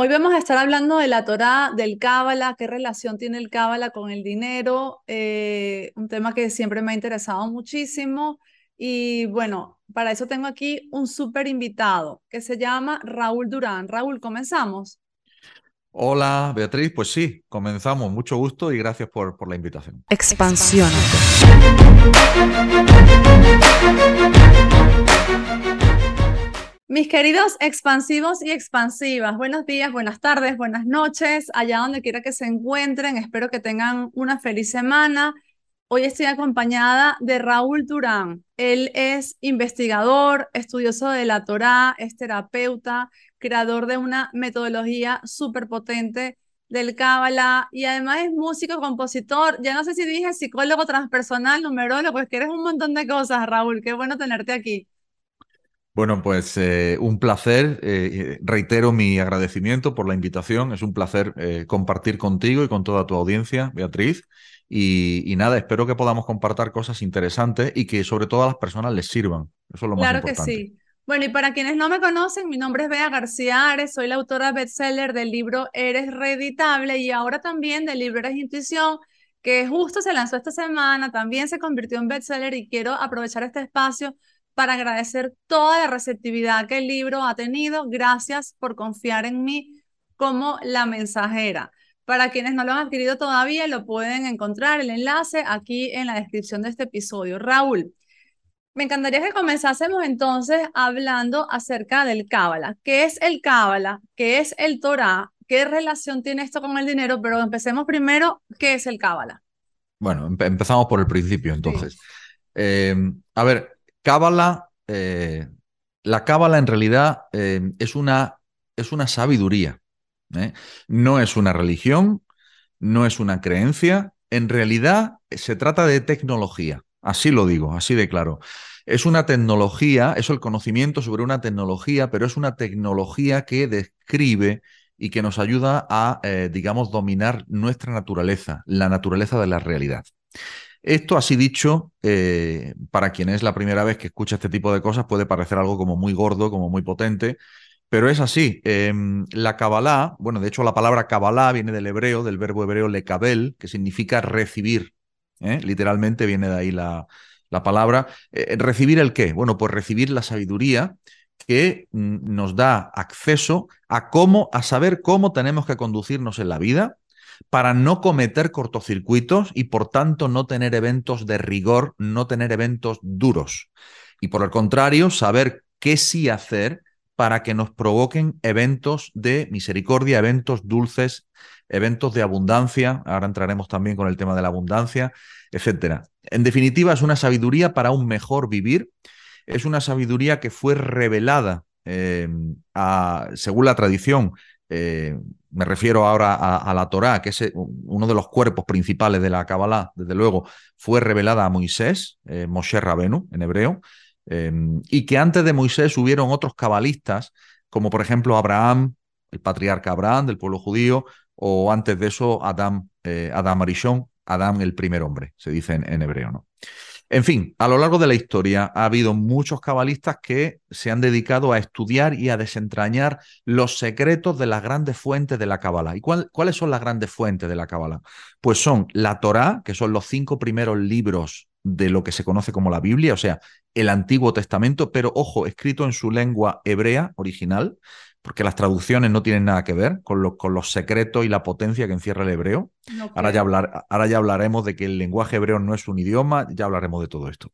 Hoy vamos a estar hablando de la Torá, del Cábala, qué relación tiene el Cábala con el dinero, eh, un tema que siempre me ha interesado muchísimo. Y bueno, para eso tengo aquí un súper invitado que se llama Raúl Durán. Raúl, comenzamos. Hola Beatriz, pues sí, comenzamos. Mucho gusto y gracias por, por la invitación. Expansión. Mis queridos expansivos y expansivas, buenos días, buenas tardes, buenas noches, allá donde quiera que se encuentren. Espero que tengan una feliz semana. Hoy estoy acompañada de Raúl Durán. Él es investigador, estudioso de la Torá, es terapeuta, creador de una metodología súper potente del Cábala y además es músico, compositor. Ya no sé si dije psicólogo transpersonal, numerólogo, es que eres un montón de cosas, Raúl. Qué bueno tenerte aquí. Bueno, pues eh, un placer. Eh, reitero mi agradecimiento por la invitación. Es un placer eh, compartir contigo y con toda tu audiencia, Beatriz. Y, nada, espero que podamos compartir cosas interesantes y que sobre todo a las personas les sirvan. Eso es lo más importante. Claro que sí. Bueno, y para quienes no me conocen, mi nombre es Bea García Ares, soy la autora bestseller del libro Eres Reeditable y ahora también del libro Eres Intuición, que justo se lanzó esta semana, también se convirtió en bestseller y quiero aprovechar este espacio para agradecer toda la receptividad que el libro ha tenido. Gracias por confiar en mí como la mensajera. Para quienes no lo han adquirido todavía, lo pueden encontrar el enlace aquí en la descripción de este episodio. Raúl, me encantaría que comenzásemos entonces hablando acerca del Cábala. ¿Qué es el Cábala? ¿Qué es el Torah? ¿Qué relación tiene esto con el dinero? Pero empecemos primero, ¿qué es el Cábala? Bueno, empezamos por el principio entonces. Eh, a ver, Cábala, eh, la cábala en realidad eh, es, una, es, una, sabiduría. ¿eh? No es una religión, no es una creencia. En realidad se trata de tecnología. Así lo digo, así de claro. Es una tecnología, es el conocimiento sobre una tecnología, pero es una tecnología que describe y que nos ayuda a, digamos, dominar nuestra naturaleza, la naturaleza de la realidad. Esto así dicho, eh, para quien es la primera vez que escucha este tipo de cosas, puede parecer algo como muy gordo, como muy potente, pero es así. Em, la Kabbalah, bueno, de hecho la palabra Kabbalah viene del hebreo, del verbo hebreo lekabel, que significa recibir. ¿eh? Literalmente viene de ahí la, la palabra. Eh, ¿Recibir el qué? Bueno, pues recibir la sabiduría que mm, nos da acceso a cómo, a saber cómo tenemos que conducirnos en la vida, para no cometer cortocircuitos y por tanto no tener eventos de rigor, no tener eventos duros. Y por el contrario, saber qué sí hacer para que nos provoquen eventos de misericordia, eventos dulces, eventos de abundancia. Ahora entraremos también con el tema de la abundancia, etcétera. En definitiva, es una sabiduría para un mejor vivir. Es una sabiduría que fue revelada, eh, según la tradición, eh, me refiero ahora a, la Torá, que es eh, uno de los cuerpos principales de la Kabbalah, desde luego, fue revelada a Moisés, eh, Moshe Rabenu en hebreo, em, y que antes de Moisés hubieron otros cabalistas, como por ejemplo Abraham, el patriarca Abraham del pueblo judío, o antes de eso Adam, Adam Arishon, Adam el primer hombre, se dice en hebreo, ¿no? En fin, a lo largo de la historia ha habido muchos cabalistas que se han dedicado a estudiar y a desentrañar los secretos de las grandes fuentes de la Cábala. ¿Y cuáles son las grandes fuentes de la Cábala? Pues son la Torá, que son los cinco primeros libros de lo que se conoce como la Biblia, o sea, el Antiguo Testamento, pero ojo, escrito en su lengua hebrea original, porque las traducciones no tienen nada que ver con, con los secretos y la potencia que encierra el hebreo. ahora, ya hablar, ahora, ya hablaremos de que el lenguaje hebreo no es un idioma, ya hablaremos de todo esto.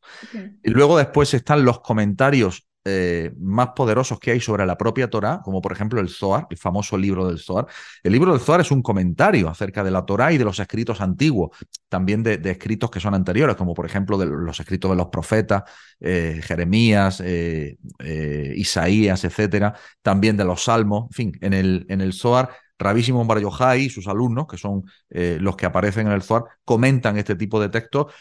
Y luego después están los comentarios eh, más poderosos que hay sobre la propia Torah, como por ejemplo el Zohar, el famoso libro del Zohar. El libro del Zohar es un comentario acerca de la Torah y de los escritos antiguos, también de, escritos que son anteriores, como por ejemplo de los escritos de los profetas, eh, Jeremías, eh, Isaías, etcétera, también de los salmos, en fin, en el, en el Zohar. Rabí Simón Bar y sus alumnos, que son los que aparecen en el Zohar, comentan este tipo de textos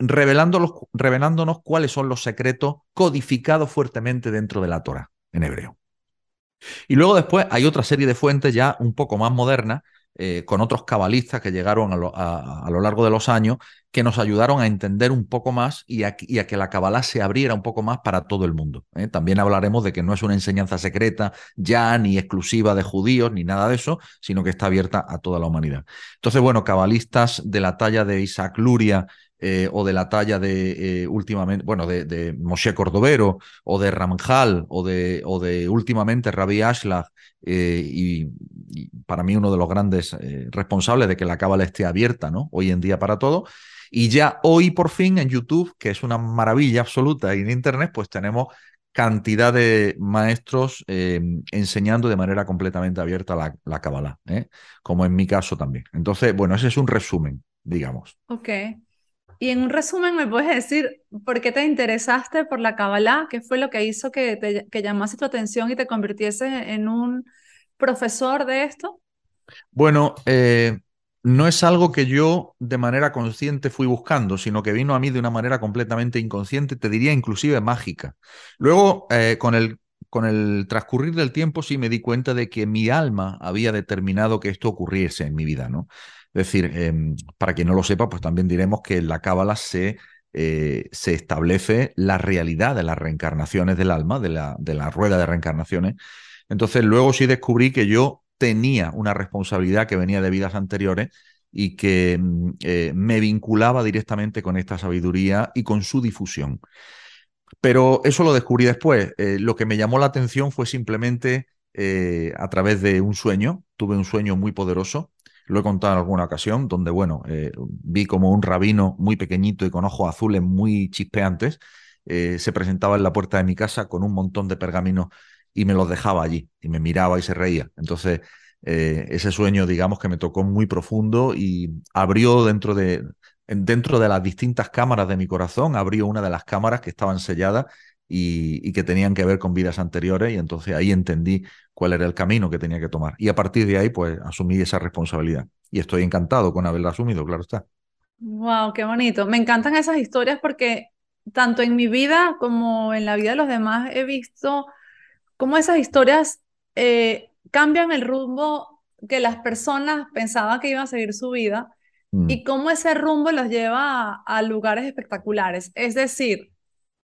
revelándonos cuáles son los secretos codificados fuertemente dentro de la Torah en hebreo. Y luego después hay otra serie de fuentes ya un poco más modernas, eh, con otros cabalistas que llegaron a lo, largo de los años, que nos ayudaron a entender un poco más y a, que la cabalá se abriera un poco más para todo el mundo. ¿eh? También hablaremos de que no es una enseñanza secreta ya ni exclusiva de judíos ni nada de eso, sino que está abierta a toda la humanidad. Entonces, bueno, cabalistas de la talla de Isaac Luria, eh, o de la talla de últimamente, bueno, de, Moshe Cordovero, o de Ramjal, o de, o de últimamente Rabbi Ashlach, y, para mí uno de los grandes eh, responsables de que la cábala esté abierta, ¿no? Hoy en día para todo. Y ya hoy por fin en YouTube, que es una maravilla absoluta, y en Internet, pues tenemos cantidad de maestros enseñando de manera completamente abierta la, la ¿eh? como en mi caso también. Entonces, bueno, ese es un resumen, digamos. Ok. Y en un resumen, ¿me puedes decir por qué te interesaste por la cábala? ¿Qué fue lo que hizo que, te, que llamase tu atención y te convirtiese en un profesor de esto? Bueno, eh, no es algo que yo de manera consciente fui buscando, sino que vino a mí de una manera completamente inconsciente, te diría inclusive mágica. Luego, eh, con, el, con el transcurrir del tiempo, sí me di cuenta de que mi alma había determinado que esto ocurriese en mi vida, ¿no? Es decir, em, para quien no lo sepa, pues también diremos que en la Cábala se, eh, establece la realidad de las reencarnaciones del alma, de la, rueda de reencarnaciones, entonces luego sí descubrí que yo tenía una responsabilidad que venía de vidas anteriores y que mm, eh, me vinculaba directamente con esta sabiduría y con su difusión. Pero eso lo descubrí después. Eh, lo que me llamó la atención fue simplemente a través de un sueño. Tuve un sueño muy poderoso. Lo he contado en alguna ocasión, donde, bueno, vi como un rabino muy pequeñito y con ojos azules muy chispeantes se presentaba en la puerta de mi casa con un montón de pergaminos y me los dejaba allí y me miraba y se reía. Entonces, eh, ese sueño, digamos, que me tocó muy profundo y abrió dentro de, dentro de las distintas cámaras de mi corazón, abrió una de las cámaras que estaban selladas y, que tenían que ver con vidas anteriores y entonces ahí entendí cuál era el camino que tenía que tomar. Y a partir de ahí, pues asumí esa responsabilidad. Y estoy encantado con haberla asumido, claro está. Wow, qué bonito. Me encantan esas historias porque tanto en mi vida como en la vida de los demás he visto cómo esas historias eh, cambian el rumbo que las personas pensaban que iban a seguir su vida mm. y cómo ese rumbo los lleva a, lugares espectaculares. Es decir,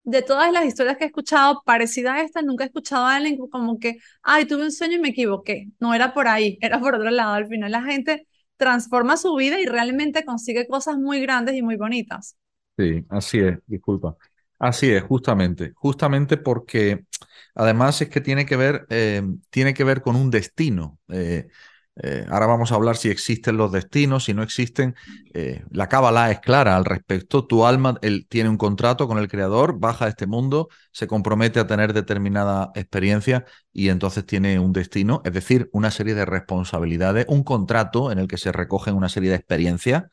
de todas las historias que he escuchado, parecida a esta, nunca he escuchado a alguien como que, ay, tuve un sueño y me equivoqué. No era por ahí, era por otro lado. Al final la gente transforma su vida y realmente consigue cosas muy grandes y muy bonitas. Sí, así es, disculpa. Así es, justamente, justamente porque además es que tiene que ver, eh, tiene que ver con un destino. Eh, eh, ahora vamos a hablar si existen los destinos, si no existen. la Kabbalah es clara al respecto. Tu alma él, tiene un contrato con el Creador, baja a este mundo, se compromete a tener determinada experiencia y entonces tiene un destino, es decir, una serie de responsabilidades, un contrato en el que se recogen una serie de experiencias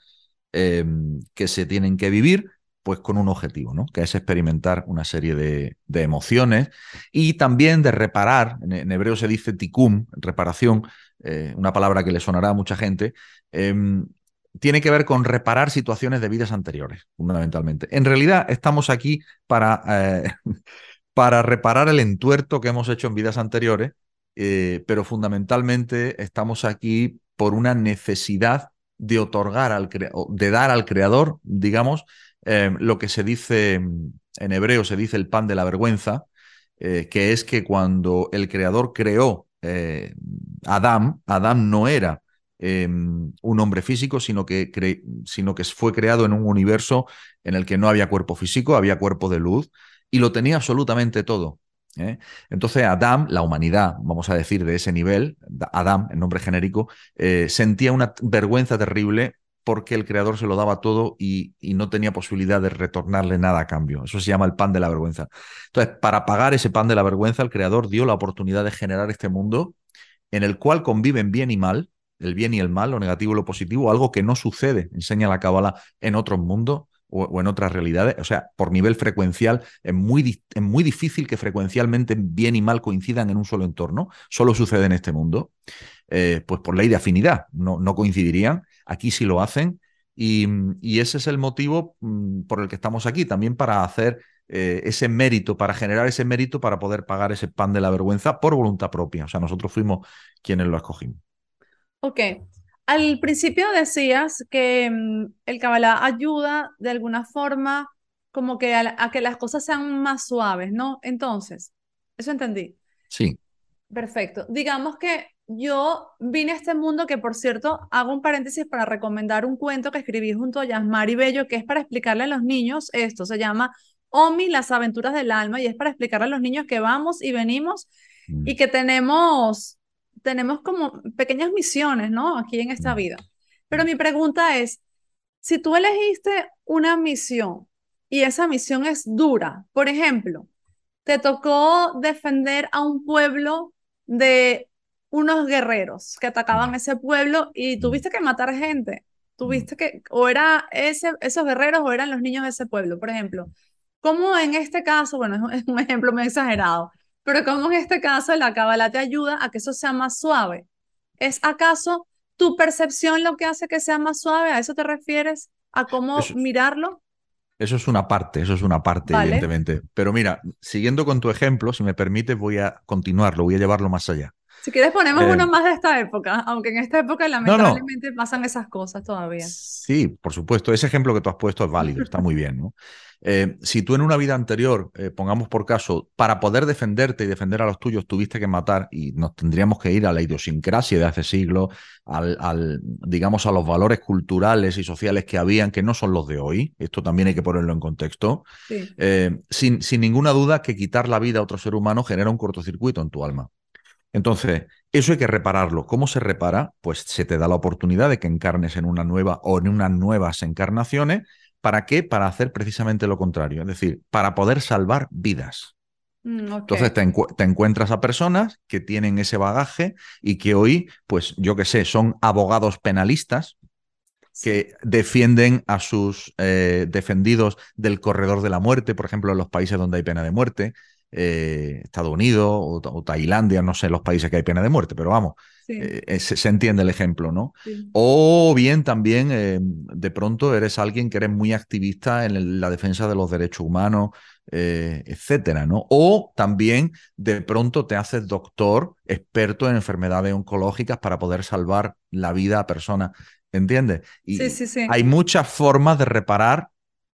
que se tienen que vivir pues con un objetivo, ¿no? Que es experimentar una serie de, emociones y también de reparar, en, hebreo se dice tikum, reparación, eh, una palabra que le sonará a mucha gente, em, tiene que ver con reparar situaciones de vidas anteriores, fundamentalmente. En realidad estamos aquí para, eh, para reparar el entuerto que hemos hecho en vidas anteriores, eh, pero fundamentalmente estamos aquí por una necesidad de otorgar al de dar al creador, digamos, Em, lo que se dice en hebreo, se dice el pan de la vergüenza, que es que cuando el creador creó eh, Adán no era em, un hombre físico, sino que, sino que fue creado en un universo en el que no había cuerpo físico, había cuerpo de luz, y lo tenía absolutamente todo. ¿eh? Entonces Adán, la humanidad, vamos a decir, de ese nivel, Adán, en nombre genérico, sentía una vergüenza terrible porque el creador se lo daba todo y, no tenía posibilidad de retornarle nada a cambio. Eso se llama el pan de la vergüenza. Entonces, para pagar ese pan de la vergüenza, el creador dio la oportunidad de generar este mundo en el cual conviven bien y mal, el bien y el mal, lo negativo y lo positivo, algo que no sucede, enseña la cábala, en otros mundos o, en otras realidades. O sea, por nivel frecuencial, es muy, es muy difícil que frecuencialmente bien y mal coincidan en un solo entorno. Solo sucede en este mundo. Eh, pues por ley de afinidad, no, no coincidirían. Aquí sí lo hacen y, ese es el motivo mm, por el que estamos aquí, también para hacer eh, ese mérito, para generar ese mérito para poder pagar ese pan de la vergüenza por voluntad propia. O sea, nosotros fuimos quienes lo escogimos. Ok. Al principio decías que mm, el Kabbalah ayuda de alguna forma como que a, que las cosas sean más suaves, ¿no? Entonces, eso entendí. Sí. Perfecto. Digamos que yo vine a este mundo que, por cierto, hago un paréntesis para recomendar un cuento que escribí junto a Yasmari Bello, que es para explicarle a los niños esto. Se llama Omi, las aventuras del alma, y es para explicarle a los niños que vamos y venimos mm. y que tenemos, tenemos como pequeñas misiones, ¿no? Aquí en esta mm. vida. Pero mi pregunta es, si tú elegiste una misión y esa misión es dura, por ejemplo, te tocó defender a un pueblo de unos guerreros que atacaban ese pueblo y tuviste que matar gente. Tuviste que, o era ese, esos guerreros o eran los niños de ese pueblo, por ejemplo. ¿Cómo en este caso, bueno, es un ejemplo muy exagerado, pero cómo en este caso la cábala te ayuda a que eso sea más suave? ¿Es acaso tu percepción lo que hace que sea más suave? ¿A eso te refieres? ¿A cómo mirarlo? Eso es una parte, eso es una parte, evidentemente. Pero mira, siguiendo con tu ejemplo, si me permites, voy a continuarlo, voy a llevarlo más allá. Si quieres ponemos uno eh, más de esta época, aunque en esta época lamentablemente pasan esas cosas todavía. Sí, por supuesto, ese ejemplo que tú has puesto es válido, está muy bien, ¿no? Eh, si tú en una vida anterior, eh, pongamos por caso, para poder defenderte y defender a los tuyos tuviste que matar y nos tendríamos que ir a la idiosincrasia de hace siglos, al, digamos, a los valores culturales y sociales que habían, que no son los de hoy, esto también hay que ponerlo en contexto, eh, sin, sin ninguna duda que quitar la vida a otro ser humano genera un cortocircuito en tu alma. Entonces, eso hay que repararlo. ¿Cómo se repara? Pues se te da la oportunidad de que encarnes en una nueva o en unas nuevas encarnaciones ¿Para qué? Para hacer precisamente lo contrario, es decir, para poder salvar vidas. Mm, Entonces te, encuentras a personas que tienen ese bagaje y que hoy, pues yo qué sé, son abogados penalistas que defienden a sus eh, defendidos del corredor de la muerte, por ejemplo, en los países donde hay pena de muerte, eh, Estados Unidos o, Tailandia, no sé los países que hay pena de muerte, pero vamos, eh, se, entiende el ejemplo, ¿no? O bien también eh, de pronto eres alguien que eres muy activista en la defensa de los derechos humanos, etcétera, ¿no? O también de pronto te haces doctor, experto en enfermedades oncológicas para poder salvar la vida a personas, ¿entiendes? Y hay muchas formas de reparar,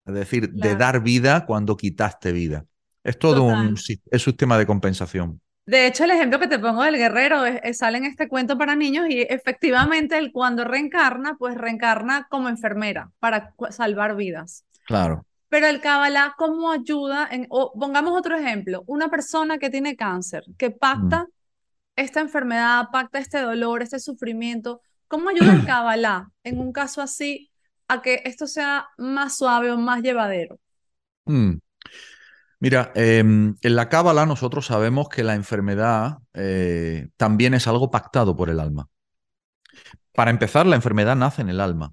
es decir, de dar vida cuando quitaste vida. Es todo un sistema de compensación. De hecho, el ejemplo que te pongo del guerrero sale en este cuento para niños y efectivamente él cuando reencarna, pues reencarna como enfermera para salvar vidas. Claro. Pero el Kabbalah, ¿cómo ayuda? En, pongamos otro ejemplo, una persona que tiene cáncer, que pacta mm. esta enfermedad, pacta este dolor, este sufrimiento, ¿cómo ayuda el Kabbalah en un caso así a que esto sea más suave o más llevadero? Mm. Mira, em, en la cábala nosotros sabemos que la enfermedad eh, también es algo pactado por el alma. Para empezar, la enfermedad nace en el alma.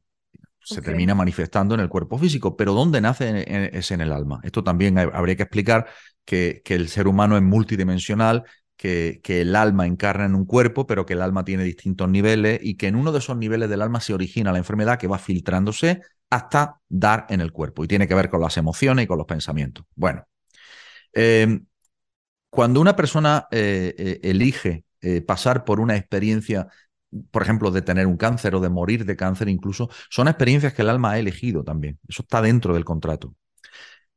Se termina manifestando en el cuerpo físico, pero ¿dónde nace es en el alma? Esto también habría que explicar que, el ser humano es multidimensional, que, que, el alma encarna en un cuerpo, pero que el alma tiene distintos niveles y que en uno de esos niveles del alma se origina la enfermedad que va filtrándose hasta dar en el cuerpo y tiene que ver con las emociones y con los pensamientos. Bueno, Em, cuando una persona eh, eh, elige eh, pasar por una experiencia, por ejemplo, de tener un cáncer o de morir de cáncer incluso, son experiencias que el alma ha elegido también. Eso está dentro del contrato.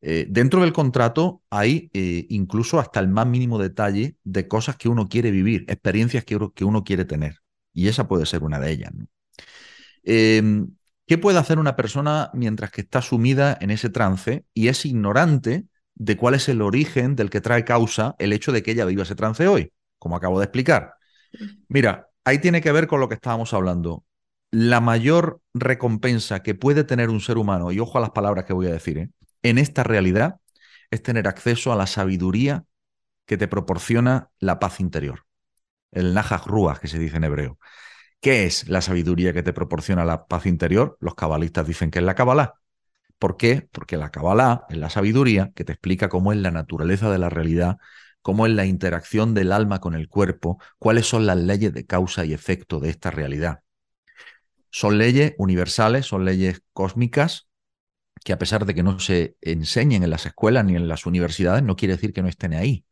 dentro del contrato hay incluso hasta el más mínimo detalle de cosas que uno quiere vivir, experiencias que uno, quiere tener. Y esa puede ser una de ellas. Em, ¿Qué puede hacer una persona mientras que está sumida en ese trance y es ignorante de cuál es el origen del que trae causa el hecho de que ella viva ese trance hoy, como acabo de explicar. Mira, ahí tiene que ver con lo que estábamos hablando. La mayor recompensa que puede tener un ser humano, y ojo a las palabras que voy a decir, ¿eh? en esta realidad es tener acceso a la sabiduría que te proporciona la paz interior. El Nahaj Ruach, que se dice en hebreo. ¿Qué es la sabiduría que te proporciona la paz interior? Los cabalistas dicen que es la Kabbalah. ¿Por qué? Porque la Kabbalah es la sabiduría que te explica cómo es la naturaleza de la realidad, cómo es la interacción del alma con el cuerpo, cuáles son las leyes de causa y efecto de esta realidad. Son leyes universales, son leyes cósmicas que a pesar de que no se enseñen en las escuelas ni en las universidades, no quiere decir que no estén ahí.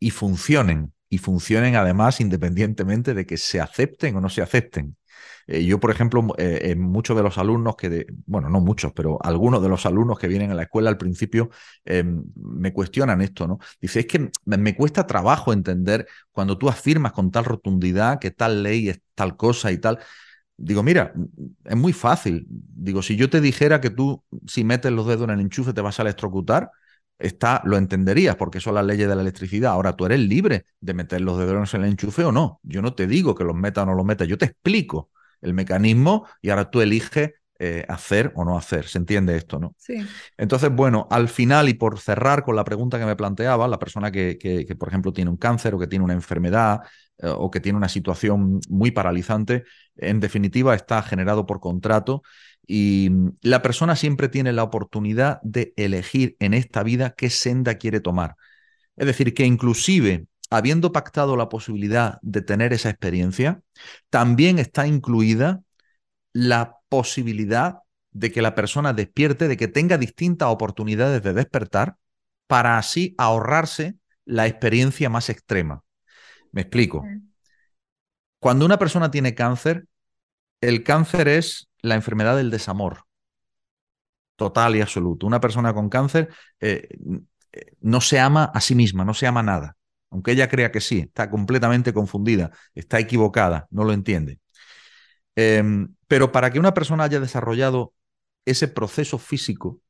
Y funcionen y funcionen además independientemente de que se acepten o no se acepten. Eh, yo, por ejemplo, eh, muchos de los alumnos que, bueno, no muchos, pero algunos de los alumnos que vienen a la escuela al principio em, me cuestionan esto, ¿no? Dice, es que me cuesta trabajo entender cuando tú afirmas con tal rotundidad que tal ley es tal cosa y tal. Digo, mira, es muy fácil. Digo, si yo te dijera que tú, si metes los dedos en el enchufe, te vas a electrocutar, está, lo entenderías porque son las leyes de la electricidad. Ahora tú eres libre de meter los dedos en el enchufe o no. Yo no te digo que los metas o no los metas, yo te explico el mecanismo y ahora tú eliges eh, hacer o no hacer. ¿Se entiende esto, no? Sí. Entonces, bueno, al final y por cerrar con la pregunta que me planteaba, la persona que, que, por ejemplo, tiene un cáncer o que tiene una enfermedad eh, o que tiene una situación muy paralizante, en definitiva está generado por contrato y la persona siempre tiene la oportunidad de elegir en esta vida qué senda quiere tomar. Es decir, que inclusive habiendo pactado la posibilidad de tener esa experiencia, también está incluida la posibilidad de que la persona despierte, de que tenga distintas oportunidades de despertar para así ahorrarse la experiencia más extrema. Me explico. Cuando una persona tiene cáncer, el cáncer es la enfermedad del desamor. Total y absoluto. Una persona con cáncer eh, no se ama a sí misma, no se ama nada aunque ella crea que sí, está completamente confundida, está equivocada, no lo entiende. Em, pero para que una persona haya desarrollado ese proceso físico,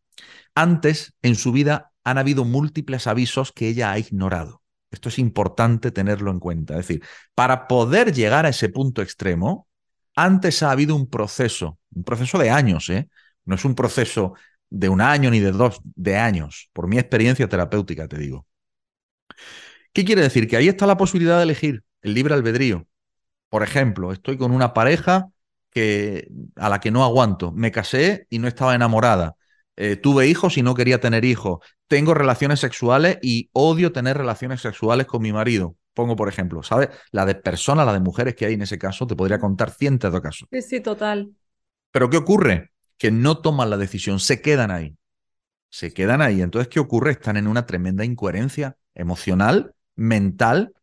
antes en su vida han habido múltiples avisos que ella ha ignorado. Esto es importante tenerlo en cuenta. Es decir, para poder llegar a ese punto extremo, antes ha habido un proceso, un proceso de años, ¿eh? No es un proceso de un año ni de dos, de años, por mi experiencia terapéutica, te digo. ¿Qué quiere decir? Que ahí está la posibilidad de elegir el libre albedrío. Por ejemplo, estoy con una pareja que, a la que no aguanto. Me casé y no estaba enamorada. Eh, tuve hijos y no quería tener hijos. Tengo relaciones sexuales y odio tener relaciones sexuales con mi marido. Pongo, por ejemplo, ¿sabes? La de personas, la de mujeres que hay en ese caso, te podría contar cientos de casos. Sí, sí, total. Pero ¿qué ocurre? Que no toman la decisión, se quedan ahí. Se quedan ahí. Entonces, ¿qué ocurre? Están en una tremenda incoherencia emocional mental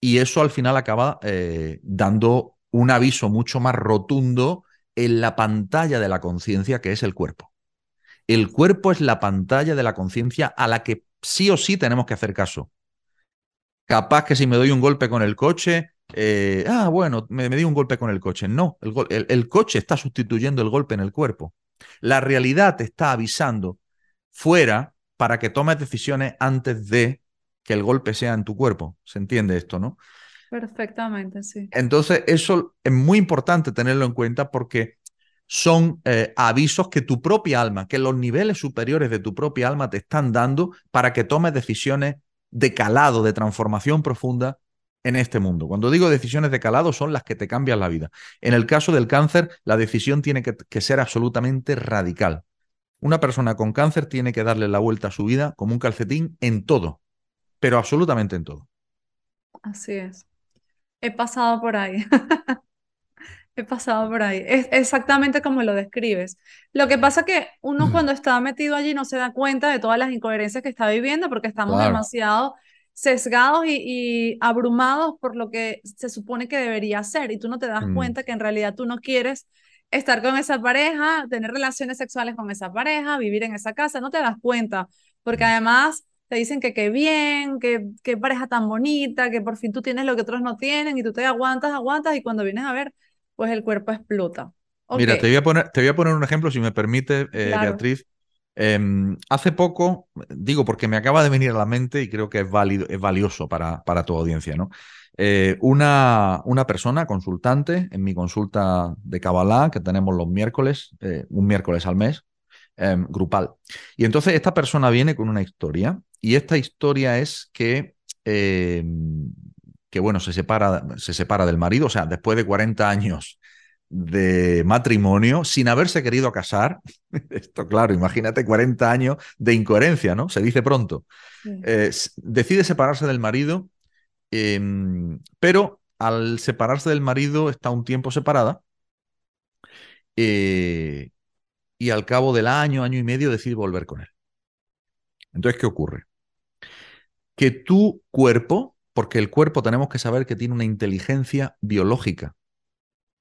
y eso al final acaba eh, dando un aviso mucho más rotundo en la pantalla de la conciencia que es el cuerpo. El cuerpo es la pantalla de la conciencia a la que sí o sí tenemos que hacer caso. Capaz que si me doy un golpe con el coche, eh, ah, bueno, me, di un golpe con el coche. No, el, el coche está sustituyendo el golpe en el cuerpo. La realidad te está avisando fuera para que tomes decisiones antes de que el golpe sea en tu cuerpo. ¿Se entiende esto, no? Perfectamente, sí. Entonces, eso es muy importante tenerlo en cuenta porque son eh, avisos que tu propia alma, que los niveles superiores de tu propia alma te están dando para que tomes decisiones de calado, de transformación profunda en este mundo. Cuando digo decisiones de calado son las que te cambian la vida. En el caso del cáncer, la decisión tiene que, que ser absolutamente radical. Una persona con cáncer tiene que darle la vuelta a su vida como un calcetín en todo pero absolutamente en todo. Así es. He pasado por ahí. He pasado por ahí. Es exactamente como lo describes. Lo que pasa que uno cuando está metido allí no se da cuenta de todas las incoherencias que está viviendo porque estamos demasiado sesgados y, abrumados por lo que se supone que debería ser y tú no te das mm. cuenta que en realidad tú no quieres estar con esa pareja, tener relaciones sexuales con esa pareja, vivir en esa casa, no te das cuenta porque además te dicen que qué bien, que qué pareja tan bonita, que por fin tú tienes lo que otros no tienen y tú te aguantas, aguantas y cuando vienes a ver, pues el cuerpo explota. Mira, te voy, a poner, te voy a poner un ejemplo, si me permite, eh, Beatriz. Em, hace poco, digo porque me acaba de venir a la mente y creo que es, válido, es valioso para, para tu audiencia, ¿no? Eh, una, una, persona consultante en mi consulta de Kabbalah, que tenemos los miércoles, eh, un miércoles al mes, em, grupal. Y entonces esta persona viene con una historia y esta historia es que, eh, que bueno, se separa, se separa del marido, o sea, después de 40 años de matrimonio, sin haberse querido casar. Esto, claro, imagínate 40 años de incoherencia, ¿no? Se dice pronto. Eh, decide separarse del marido, em, pero al separarse del marido está un tiempo separada. Eh, y al cabo del año, año y medio, decide volver con él. Entonces, ¿qué ocurre? que tu cuerpo Porque el cuerpo tenemos que saber que tiene una inteligencia biológica.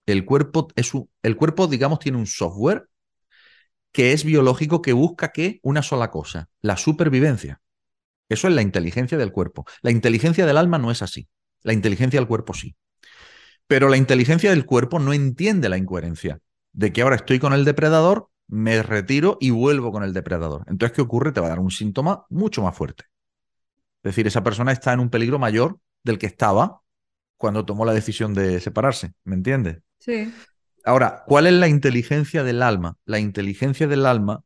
El cuerpo, es el cuerpo, digamos, tiene un software que es biológico que busca que una sola cosa, la supervivencia. Eso es la inteligencia del cuerpo. La inteligencia del alma no es así. La inteligencia del cuerpo sí. Pero la inteligencia del cuerpo no entiende la incoherencia de que ahora estoy con el depredador, me retiro y vuelvo con el depredador. Entonces, ¿qué ocurre? Te va a dar un síntoma mucho más fuerte. Es decir, esa persona está en un peligro mayor del que estaba cuando tomó la decisión de separarse. ¿Me entiendes? Sí. Ahora, ¿cuál es la inteligencia del alma? La inteligencia del alma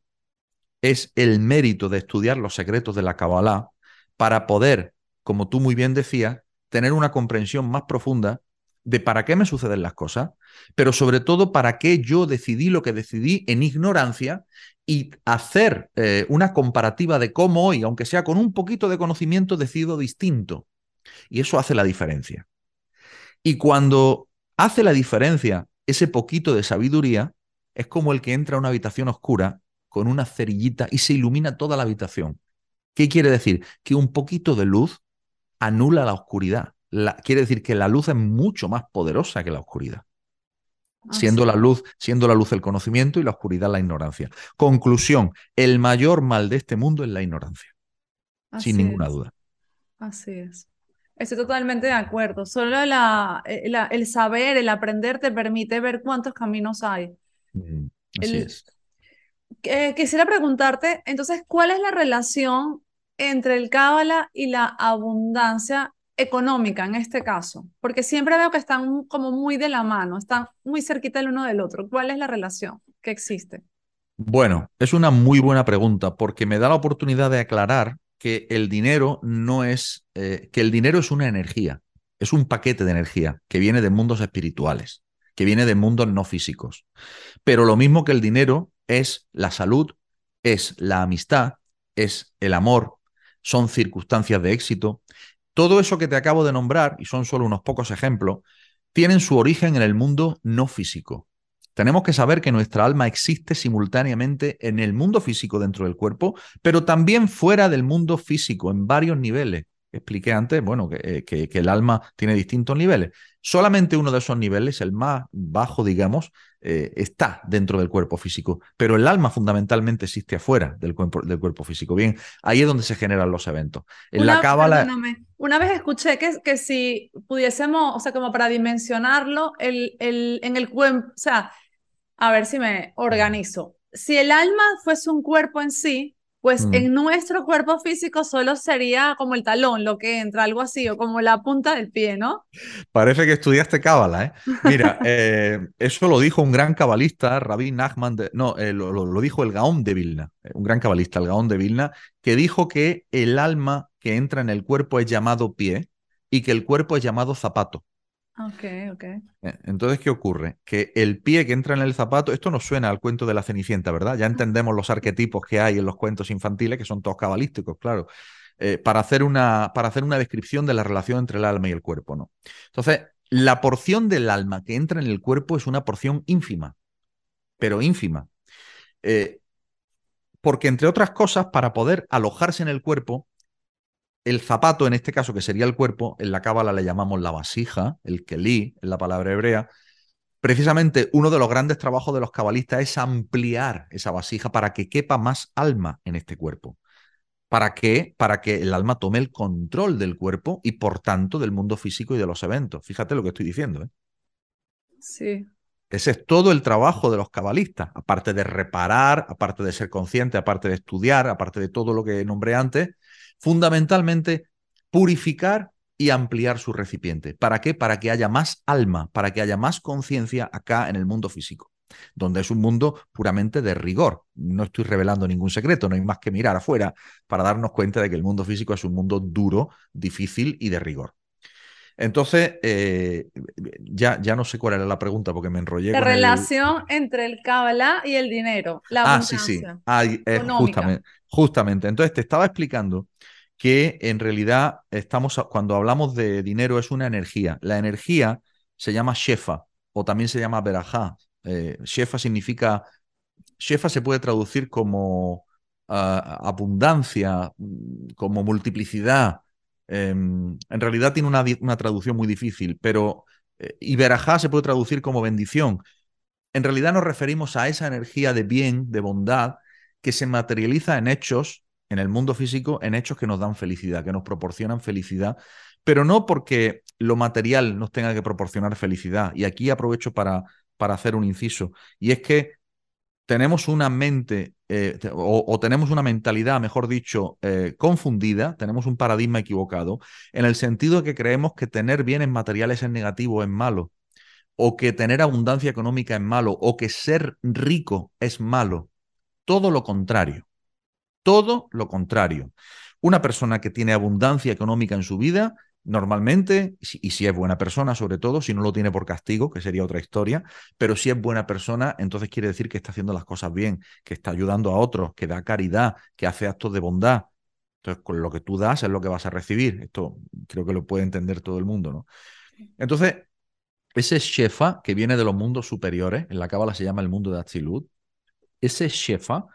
es el mérito de estudiar los secretos de la Kabbalah para poder, como tú muy bien decías, tener una comprensión más profunda de para qué me suceden las cosas, pero sobre todo para qué yo decidí lo que decidí en ignorancia y hacer eh, una comparativa de cómo hoy, aunque sea con un poquito de conocimiento, decido distinto. Y eso hace la diferencia. Y cuando hace la diferencia ese poquito de sabiduría, es como el que entra a una habitación oscura con una cerillita y se ilumina toda la habitación. ¿Qué quiere decir? Que un poquito de luz anula la oscuridad quiere decir que la luz es mucho más poderosa que la oscuridad. Siendo la luz, siendo la luz el conocimiento y la oscuridad la ignorancia. Conclusión, el mayor mal de este mundo es la ignorancia. sin ninguna duda. Así es. Estoy totalmente de acuerdo. Solo eh, el saber, el aprender te permite ver cuántos caminos hay. Mm, así es. quisiera preguntarte, entonces, ¿cuál es la relación entre el Cábala y la abundancia económica en este caso? Porque siempre veo que están como muy de la mano, están muy cerquita el uno del otro. ¿Cuál es la relación que existe? Bueno, es una muy buena pregunta porque me da la oportunidad de aclarar que el dinero no es, eh, que el dinero es una energía, es un paquete de energía que viene de mundos espirituales, que viene de mundos no físicos. Pero lo mismo que el dinero es la salud, es la amistad, es el amor, son circunstancias de éxito, todo eso que te acabo de nombrar, y son solo unos pocos ejemplos, tienen su origen en el mundo no físico. Tenemos que saber que nuestra alma existe simultáneamente en el mundo físico dentro del cuerpo, pero también fuera del mundo físico, en varios niveles expliqué antes, bueno, eh, que, que, el alma tiene distintos niveles. Solamente uno de esos niveles, el más bajo, digamos, eh, está dentro del cuerpo físico, pero el alma fundamentalmente existe afuera del cuerpo, del cuerpo físico. Bien, ahí es donde se generan los eventos. En una, la cábala... Una vez escuché que, que si pudiésemos, o sea, como para dimensionarlo, el, el, en el cuerpo, o sea, a ver si me organizo. Si el alma fuese un cuerpo en sí, pues mm. en nuestro cuerpo físico solo sería como el talón lo que entra, algo así, o como la punta del pie, ¿no? Parece que estudiaste cábala, ¿eh? Mira, eh, eso lo dijo un gran cabalista, Rabbi Nachman, no, eh, lo, dijo el Gaón de Vilna, eh, un gran cabalista, el Gaón de Vilna, que dijo que el alma que entra en el cuerpo es llamado pie y que el cuerpo es llamado zapato. Ok, ok. Eh, entonces, ¿qué ocurre? Que el pie que entra en el zapato, esto nos suena al cuento de la Cenicienta, ¿verdad? Ya entendemos los arquetipos que hay en los cuentos infantiles, que son todos cabalísticos, claro, eh, para, hacer una, para hacer una descripción de la relación entre el alma y el cuerpo, ¿no? Entonces, la porción del alma que entra en el cuerpo es una porción ínfima, pero ínfima. Eh, porque, entre otras cosas, para poder alojarse en el cuerpo, el zapato, en este caso, que sería el cuerpo, en la cábala le llamamos la vasija, el kelí, en la palabra hebrea. Precisamente uno de los grandes trabajos de los cabalistas es ampliar esa vasija para que quepa más alma en este cuerpo. ¿Para qué? Para que el alma tome el control del cuerpo y por tanto del mundo físico y de los eventos. Fíjate lo que estoy diciendo. ¿eh? Sí. Ese es todo el trabajo de los cabalistas, aparte de reparar, aparte de ser consciente, aparte de estudiar, aparte de todo lo que nombré antes, fundamentalmente purificar y ampliar su recipiente. ¿Para qué? Para que haya más alma, para que haya más conciencia acá en el mundo físico, donde es un mundo puramente de rigor. No estoy revelando ningún secreto, no hay más que mirar afuera para darnos cuenta de que el mundo físico es un mundo duro, difícil y de rigor. Entonces, eh, ya, ya no sé cuál era la pregunta porque me enrollé. La relación entre el Kabbalah y el dinero. La ah, sí, sí. justamente, justamente. Entonces, te estaba explicando que en realidad estamos, cuando hablamos de dinero, es una energía. La energía se llama Shefa o también se llama Berajá. Eh, shefa significa. Shefa se puede traducir como ah, abundancia, como multiplicidad Em, en realidad tiene una, una, traducción muy difícil, pero eh, Iberajá se puede traducir como bendición. En realidad nos referimos a esa energía de bien, de bondad, que se materializa en hechos, en el mundo físico, en hechos que nos dan felicidad, que nos proporcionan felicidad, pero no porque lo material nos tenga que proporcionar felicidad. Y aquí aprovecho para, para hacer un inciso, y es que tenemos una mente eh, o, tenemos una mentalidad, mejor dicho, eh, confundida, tenemos un paradigma equivocado, en el sentido de que creemos que tener bienes materiales es negativo, es malo, o que tener abundancia económica es malo, o que ser rico es malo. Todo lo contrario. Todo lo contrario. Una persona que tiene abundancia económica en su vida normalmente, y si es buena persona, sobre todo, si no lo tiene por castigo, que sería otra historia, pero si es buena persona, entonces quiere decir que está haciendo las cosas bien, que está ayudando a otros, que da caridad, que hace actos de bondad. Entonces, con lo que tú das es lo que vas a recibir. Esto creo que lo puede entender todo el mundo, ¿no? Entonces, ese Shefa, que viene de los mundos superiores, en la cábala se llama el mundo de Atzilut, ese Shefa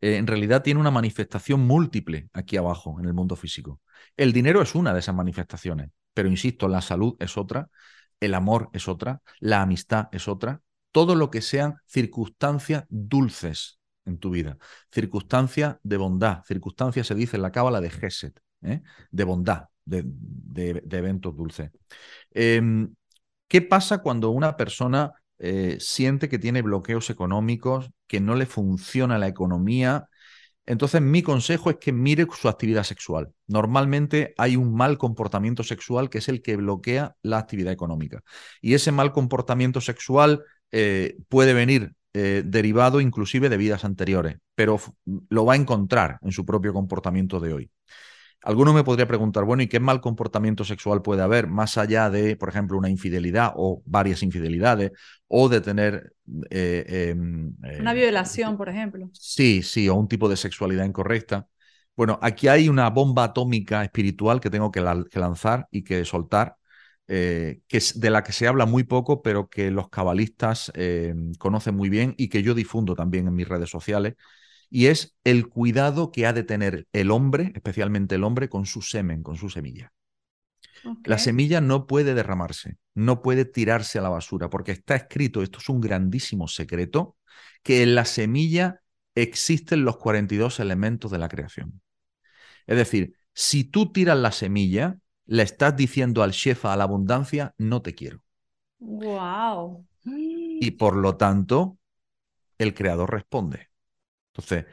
eh, en realidad tiene una manifestación múltiple aquí abajo, en el mundo físico. El dinero es una de esas manifestaciones, pero insisto, la salud es otra, el amor es otra, la amistad es otra, todo lo que sean circunstancias dulces en tu vida, circunstancias de bondad, circunstancias se dice en la cábala de Geset, ¿eh? de bondad, de, eventos dulces. Em, ¿Qué pasa cuando una persona eh, siente que tiene bloqueos económicos, que no le funciona la economía. Entonces, mi consejo es que mire su actividad sexual. Normalmente hay un mal comportamiento sexual que es el que bloquea la actividad económica. Y ese mal comportamiento sexual eh, puede venir eh, derivado inclusive de vidas anteriores, pero lo va a encontrar en su propio comportamiento de hoy. Alguno me podría preguntar, bueno, ¿y qué mal comportamiento sexual puede haber más allá de, por ejemplo, una infidelidad o varias infidelidades o de tener... Eh, em, una eh, violación, por ejemplo. Sí, sí, o un tipo de sexualidad incorrecta. Bueno, aquí hay una bomba atómica espiritual que tengo que, lanzar y que soltar, eh, que es de la que se habla muy poco, pero que los cabalistas conocen muy bien y que yo difundo también en mis redes sociales, y es el cuidado que ha de tener el hombre, especialmente el hombre, con su semen, con su semilla. La semilla no puede derramarse, no puede tirarse a la basura, porque está escrito, esto es un grandísimo secreto, que en la semilla existen los 42 elementos de la creación. Es decir, si tú tiras la semilla, le estás diciendo al shefa, a la abundancia, no te quiero. Wow. Y por lo tanto, el creador responde. Entonces,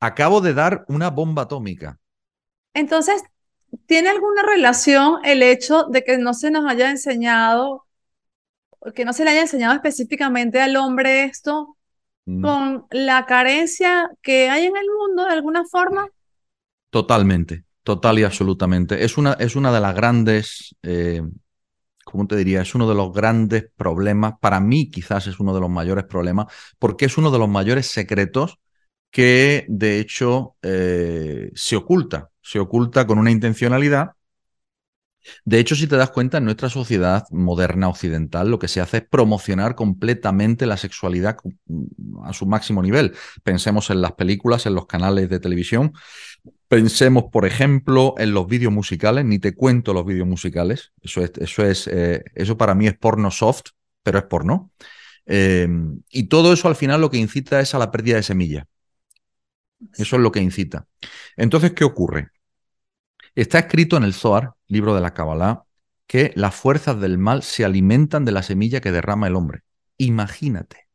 acabo de dar una bomba atómica. Entonces, ¿tiene alguna relación el hecho de que no se nos haya enseñado, que no se le haya enseñado específicamente al hombre esto, mm. con la carencia que hay en el mundo de alguna forma? Totalmente, total y absolutamente. Es una, es una de las grandes, eh, ¿cómo te diría? Es uno de los grandes problemas, para mí quizás es uno de los mayores problemas, porque es uno de los mayores secretos que de hecho eh, se oculta, se oculta con una intencionalidad. De hecho, si te das cuenta, en nuestra sociedad moderna occidental lo que se hace es promocionar completamente la sexualidad a su máximo nivel. Pensemos en las películas, en los canales de televisión. Pensemos, por ejemplo, en los vídeos musicales. Ni te cuento los vídeos musicales. Eso, es, eso, es, eh, eso para mí es porno soft, pero es porno. Eh, y todo eso al final lo que incita es a la pérdida de semilla. Eso es lo que incita. Entonces, ¿qué ocurre? Está escrito en el Zohar, libro de la Kabbalah, que las fuerzas del mal se alimentan de la semilla que derrama el hombre. Imagínate.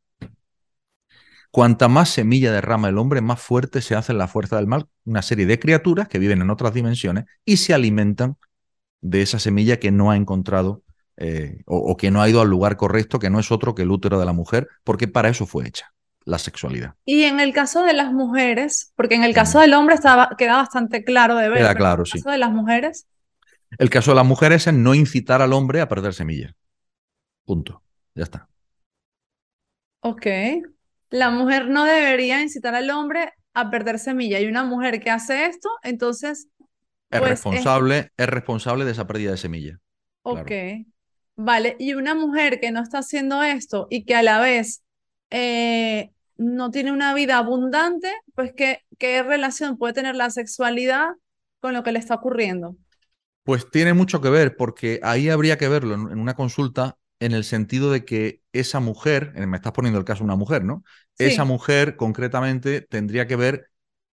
Cuanta más semilla derrama el hombre, más fuerte se hace la fuerza del mal. Una serie de criaturas que viven en otras dimensiones y se alimentan de esa semilla que no ha encontrado eh, o que no ha ido al lugar correcto, que no es otro que el útero de la mujer, porque para eso fue hecha la sexualidad. Y en el caso de las mujeres, porque en el caso del hombre estaba, queda bastante claro de ver. Queda claro, sí. ¿El caso de las mujeres? El caso de las mujeres es no incitar al hombre a perder semillas. Punto. Ya está. Ok. La mujer no debería incitar al hombre a perder semilla. Y una mujer que hace esto, entonces. Es pues, responsable, es... responsable de esa pérdida de semilla. Ok. Vale. Y una mujer que no está haciendo esto y que a la vez eh, no tiene una vida abundante, pues ¿qué, qué relación puede tener la sexualidad con lo que le está ocurriendo? Pues tiene mucho que ver, porque ahí habría que verlo en una consulta en el sentido de que esa mujer, me estás poniendo el caso de una mujer, ¿no? Esa mujer concretamente tendría que ver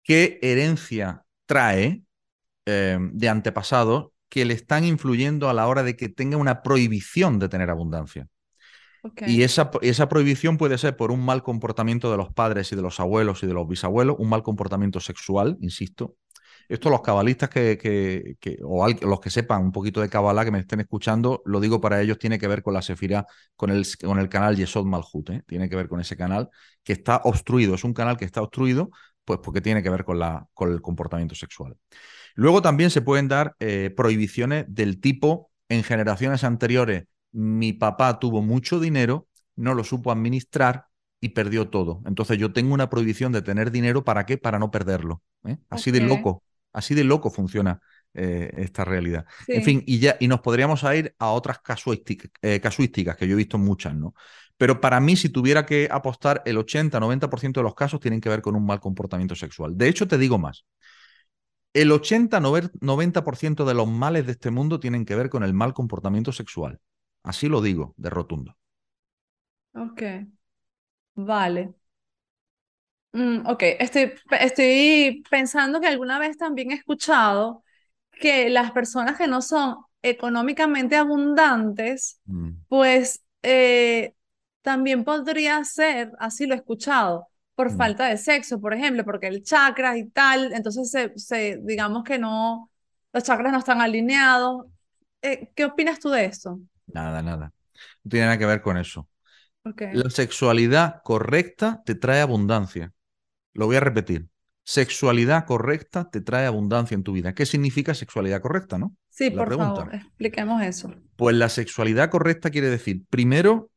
qué herencia trae eh, de antepasados que le están influyendo a la hora de que tenga una prohibición de tener abundancia. Y esa, esa, prohibición puede ser por un mal comportamiento de los padres y de los abuelos y de los bisabuelos, un mal comportamiento sexual, insisto, esto los cabalistas que, o los que sepan un poquito de cabalá, que me estén escuchando, lo digo para ellos, tiene que ver con la sefira, con el, con el canal Yesod Malhut, ¿eh? tiene que ver con ese canal que está obstruido, es un canal que está obstruido, pues porque tiene que ver con, la, con el comportamiento sexual. Luego también se pueden dar eh, prohibiciones del tipo, en generaciones anteriores, mi papá tuvo mucho dinero, no lo supo administrar y perdió todo. Entonces yo tengo una prohibición de tener dinero, ¿para qué? Para no perderlo. ¿eh? Así de loco Así de loco funciona eh, esta realidad. En fin, y, ya, y nos podríamos ir a otras eh, casuísticas, que yo he visto muchas, ¿no? Pero para mí, si tuviera que apostar, el 80-90% de los casos tienen que ver con un mal comportamiento sexual. De hecho, te digo más. El 80-90% de los males de este mundo tienen que ver con el mal comportamiento sexual. Así lo digo, de rotundo. Ok. Vale. Mm, ok, estoy, estoy pensando que alguna vez también he escuchado que las personas que no son económicamente abundantes, mm. pues eh, también podría ser, así lo he escuchado, por mm. falta de sexo, por ejemplo, porque el chakra y tal, entonces se, se, digamos que no, los chakras no están alineados. Eh, ¿qué opinas tú de eso? Nada, nada. No tiene nada que ver con eso. La sexualidad correcta te trae abundancia. Lo voy a repetir. Sexualidad correcta te trae abundancia en tu vida. ¿Qué significa sexualidad correcta, no? Sí, por favor, expliquemos eso. Pues la sexualidad correcta quiere decir, primero,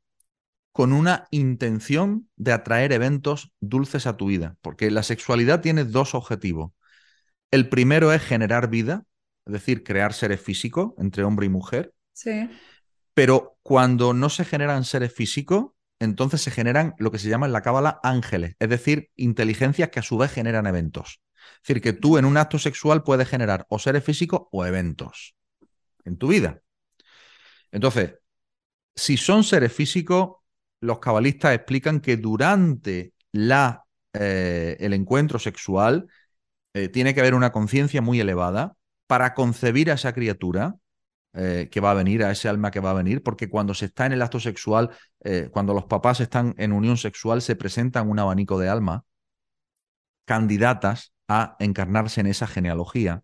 con una intención de atraer eventos dulces a tu vida, porque la sexualidad tiene dos objetivos. El primero es generar vida, es decir, crear seres físicos entre hombre y mujer. Sí. Pero cuando no se generan seres físicos, entonces se generan lo que se llama en la cábala ángeles, es decir, inteligencias que a su vez generan eventos. Es decir, que tú en un acto sexual puedes generar o seres físicos o eventos en tu vida. Entonces, si son seres físicos, los cabalistas explican que durante la, eh, el encuentro sexual eh, tiene que haber una conciencia muy elevada para concebir a esa criatura eh, que va a venir, a ese alma que va a venir, porque cuando se está en el acto sexual, eh, cuando los papás están en unión sexual, se presentan un abanico de almas candidatas a encarnarse en esa genealogía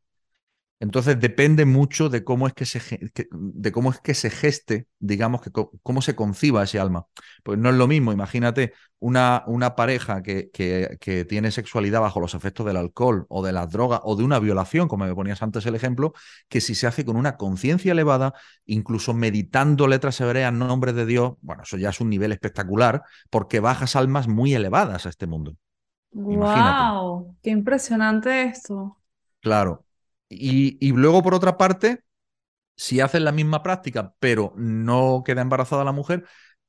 entonces depende mucho de cómo es que se, de cómo es que se geste, digamos, que cómo se conciba ese alma. Pues no es lo mismo, imagínate una, una pareja que, que, que, tiene sexualidad bajo los efectos del alcohol o de las drogas o de una violación, como me ponías antes el ejemplo, que si se hace con una conciencia elevada, incluso meditando letras hebreas en nombre de Dios, bueno, eso ya es un nivel espectacular, porque bajas almas muy elevadas a este mundo. ¡Wow! ¡Qué impresionante esto! Claro, y, luego, por otra parte, si haces la misma práctica, pero no queda embarazada la mujer,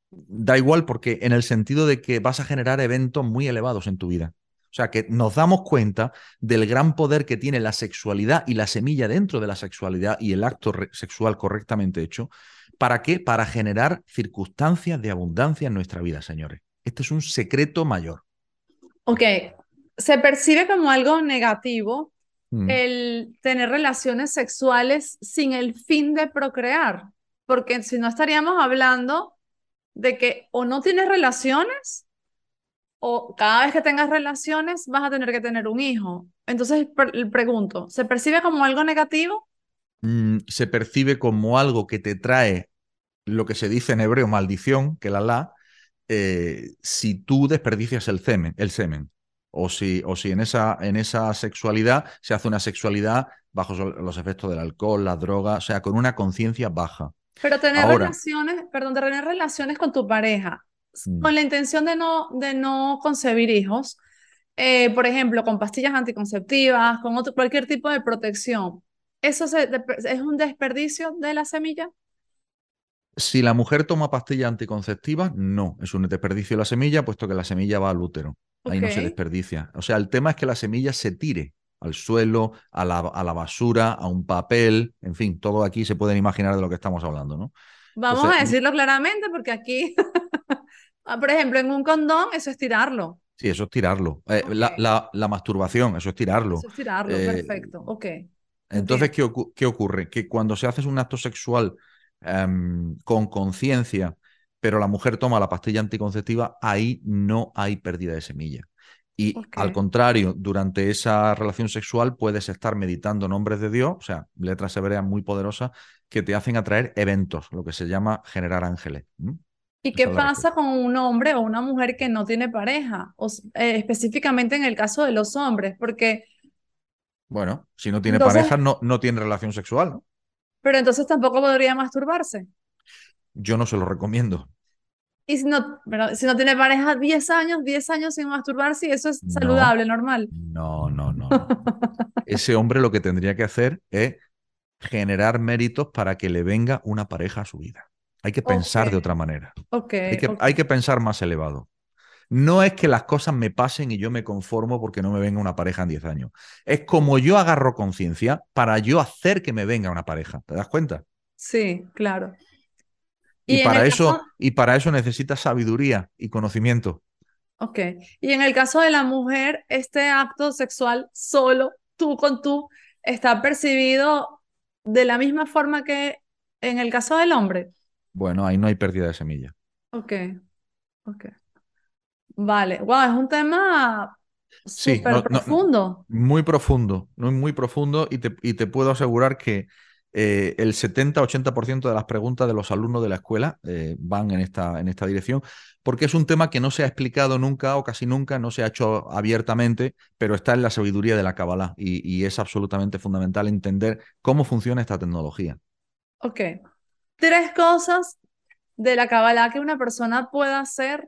da igual porque en el sentido de que vas a generar eventos muy elevados en tu vida. O sea, que nos damos cuenta del gran poder que tiene la sexualidad y la semilla dentro de la sexualidad y el acto sexual correctamente hecho. ¿Para qué? Para generar circunstancias de abundancia en nuestra vida, señores. Este es un secreto mayor. Ok, se percibe como algo negativo Mm. el tener relaciones sexuales sin el fin de procrear, porque si no estaríamos hablando de que o no tienes relaciones o cada vez que tengas relaciones vas a tener que tener un hijo. Entonces, pregunto, ¿se percibe como algo negativo? Mm, se percibe como algo que te trae lo que se dice en hebreo maldición, que la la, eh, si tú desperdicias el semen. El semen o si, o si en, esa, en esa sexualidad se hace una sexualidad bajo los efectos del alcohol, la droga, o sea, con una conciencia baja. Pero tener relaciones, perdón, tener relaciones con tu pareja, mm. con la intención de no, de no concebir hijos, eh, por ejemplo, con pastillas anticonceptivas, con otro, cualquier tipo de protección, ¿eso es un desperdicio de la semilla? Si la mujer toma pastillas anticonceptivas, no, es un desperdicio de la semilla, puesto que la semilla va al útero. Ahí no se desperdicia. O sea, el tema es que la semilla se tire al suelo, a la, a la basura, a un papel, en fin, todo aquí se pueden imaginar de lo que estamos hablando, ¿no? Vamos a decirlo claramente porque aquí, ah, por ejemplo, en un condón, eso es tirarlo. Sí, eso es tirarlo. Eh, la, la, masturbación, eso es tirarlo. Eso es tirarlo, eh, perfecto. Ok. Entonces, ¿qué, ¿qué, ocurre? Que cuando se hace un acto sexual em, con conciencia, pero la mujer toma la pastilla anticonceptiva, ahí no hay pérdida de semilla. Y al contrario, durante esa relación sexual puedes estar meditando nombres de Dios, o sea, letras hebreas muy poderosas que te hacen atraer eventos, lo que se llama generar ángeles. ¿Y qué pasa con un hombre o una mujer que no tiene pareja? O, eh, específicamente en el caso de los hombres, porque... Bueno, si no tiene pareja, no, no tiene relación sexual, ¿no? Pero entonces tampoco podría masturbarse. Yo no se lo recomiendo. Y si no, pero si no tiene pareja 10 años, 10 años sin masturbarse, eso es saludable, normal. No, no, no. Ese hombre lo que tendría que hacer es generar méritos para que le venga una pareja a su vida. Hay que pensar de otra manera. hay, que, hay que pensar más elevado. No es que las cosas me pasen y yo me conformo porque no me venga una pareja en 10 años. Es como yo agarro conciencia para yo hacer que me venga una pareja. ¿Te das cuenta? Sí, claro. Y, para, eso, y para eso necesitas sabiduría y conocimiento. Ok. Y en el caso de la mujer, este acto sexual solo, tú con tú, está percibido de la misma forma que en el caso del hombre. Bueno, ahí no hay pérdida de semilla. Ok, ok. Vale, wow, es un tema súper profundo. muy profundo, muy profundo y te, y te puedo asegurar que eh, el 70-80% de las preguntas de los alumnos de la escuela eh, van en esta, en esta dirección, porque es un tema que no se ha explicado nunca o casi nunca, no se ha hecho abiertamente, pero está en la sabiduría de la Kabbalah y, es absolutamente fundamental entender cómo funciona esta tecnología. Ok. Tres cosas de la Kabbalah que una persona pueda hacer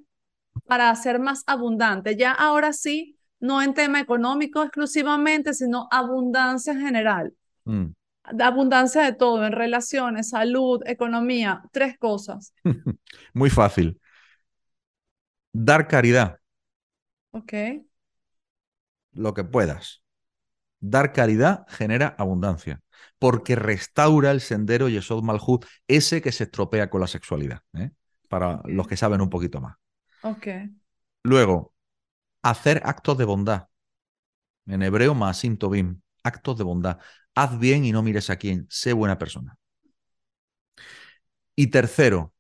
para ser más abundante. Ya ahora sí, no en tema económico exclusivamente, sino abundancia en general. Mm abundancia de todo, en relaciones, salud, economía, tres cosas. Muy fácil. Dar caridad. Ok. Lo que puedas. Dar caridad genera abundancia, porque restaura el sendero Yesod Malhut, ese que se estropea con la sexualidad, ¿eh? para los que saben un poquito más. Ok. Luego, hacer actos de bondad. En hebreo, masim tobim, actos de bondad. Haz bien y no mires a quién, sé buena persona. Y tercero,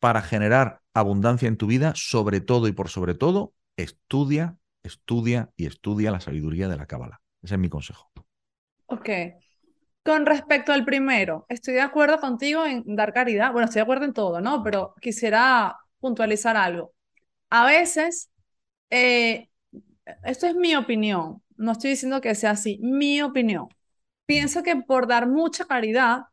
para generar abundancia en tu vida, sobre todo y por sobre todo, estudia, estudia y estudia la sabiduría de la Cábala. Ese es mi consejo. Ok. Con respecto al primero, estoy de acuerdo contigo en dar caridad. Bueno, estoy de acuerdo en todo, ¿no? Pero quisiera puntualizar algo. A veces, eh, esto es mi opinión, no estoy diciendo que sea así, mi opinión pienso que por dar mucha caridad,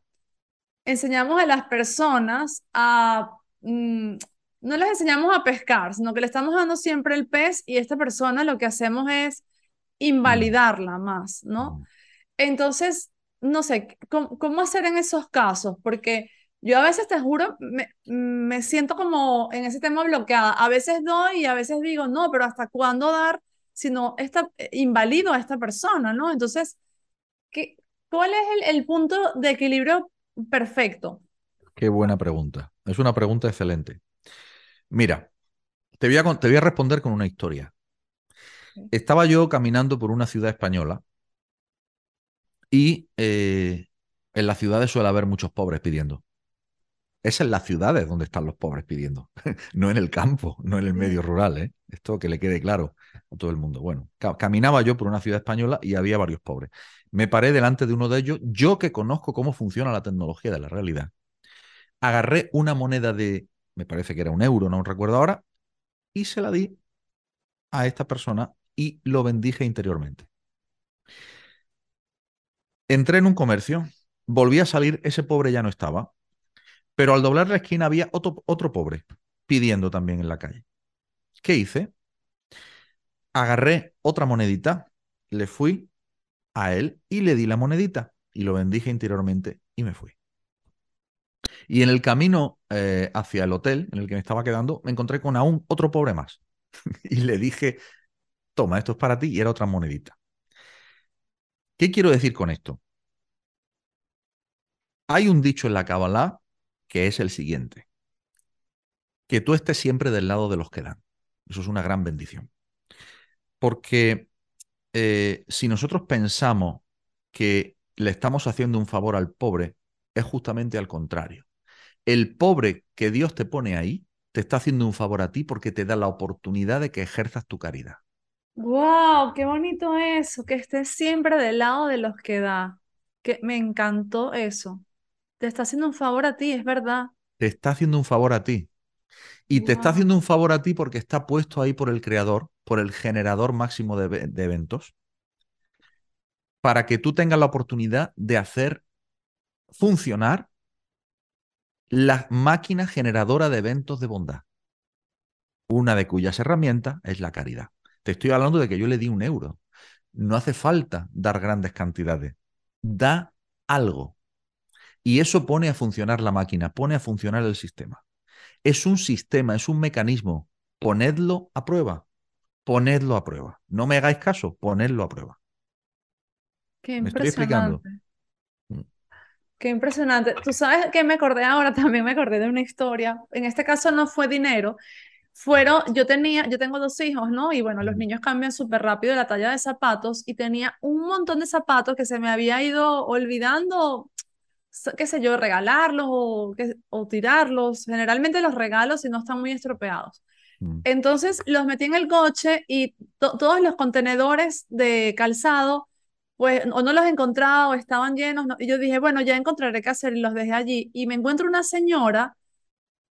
enseñamos a las personas a, mm, no les enseñamos a pescar, sino que le estamos dando siempre el pez y esta persona lo que hacemos es invalidarla más, ¿no? Entonces, no sé, ¿cómo, hacer en esos casos? Porque yo a veces te juro, me, me, siento como en ese tema bloqueada. A veces doy y a veces digo, no, pero ¿hasta cuándo dar? Si no, esta, eh, invalido a esta persona, ¿no? Entonces, ¿qué, ¿Cuál es el, punto de equilibrio perfecto? Qué buena pregunta. Es una pregunta excelente. Mira, te voy a, te voy a responder con una historia. Estaba yo caminando por una ciudad española y eh, en las ciudades suele haber muchos pobres pidiendo. Es en las ciudades donde están los pobres pidiendo, no en el campo, no en el medio rural. ¿eh? Esto que le quede claro a todo el mundo. Bueno, caminaba yo por una ciudad española y había varios pobres. Me paré delante de uno de ellos, yo que conozco cómo funciona la tecnología de la realidad. Agarré una moneda de, me parece que era un euro, no recuerdo ahora, y se la di a esta persona y lo bendije interiormente. Entré en un comercio, volví a salir, ese pobre ya no estaba, pero al doblar la esquina había otro, otro pobre pidiendo también en la calle. ¿Qué hice? Agarré otra monedita, le fui a él y le di la monedita y lo bendije interiormente y me fui. Y en el camino eh, hacia el hotel en el que me estaba quedando, me encontré con aún otro pobre más. y le dije, toma, esto es para ti y era otra monedita. ¿Qué quiero decir con esto? Hay un dicho en la Kabbalah que es el siguiente, que tú estés siempre del lado de los que dan. Eso es una gran bendición. Porque eh, si nosotros pensamos que le estamos haciendo un favor al pobre, es justamente al contrario. El pobre que Dios te pone ahí, te está haciendo un favor a ti porque te da la oportunidad de que ejerzas tu caridad. ¡Wow! ¡Qué bonito eso! Que estés siempre del lado de los que da. Que me encantó eso. Te está haciendo un favor a ti, es verdad. Te está haciendo un favor a ti. Y te está haciendo un favor a ti porque está puesto ahí por el creador, por el generador máximo de, de eventos, para que tú tengas la oportunidad de hacer funcionar la máquina generadora de eventos de bondad, una de cuyas herramientas es la caridad. Te estoy hablando de que yo le di un euro. No hace falta dar grandes cantidades. Da algo. Y eso pone a funcionar la máquina, pone a funcionar el sistema. Es un sistema, es un mecanismo. Ponedlo a prueba. Ponedlo a prueba. No me hagáis caso, ponedlo a prueba. Qué ¿Me estoy explicando? Qué impresionante. Tú sabes que me acordé ahora, también me acordé de una historia. En este caso no fue dinero, fueron, yo tenía, yo tengo dos hijos, ¿no? Y bueno, los niños cambian súper rápido la talla de zapatos y tenía un montón de zapatos que se me había ido olvidando, qué sé yo, regalarlos o, o tirarlos. Generalmente los regalos si no están muy estropeados. Mm. Entonces los metí en el coche y todos los contenedores de calzado, pues o no los encontraba o estaban llenos. Y yo dije, bueno, ya encontraré qué hacer y los dejé allí. Y me encuentro una señora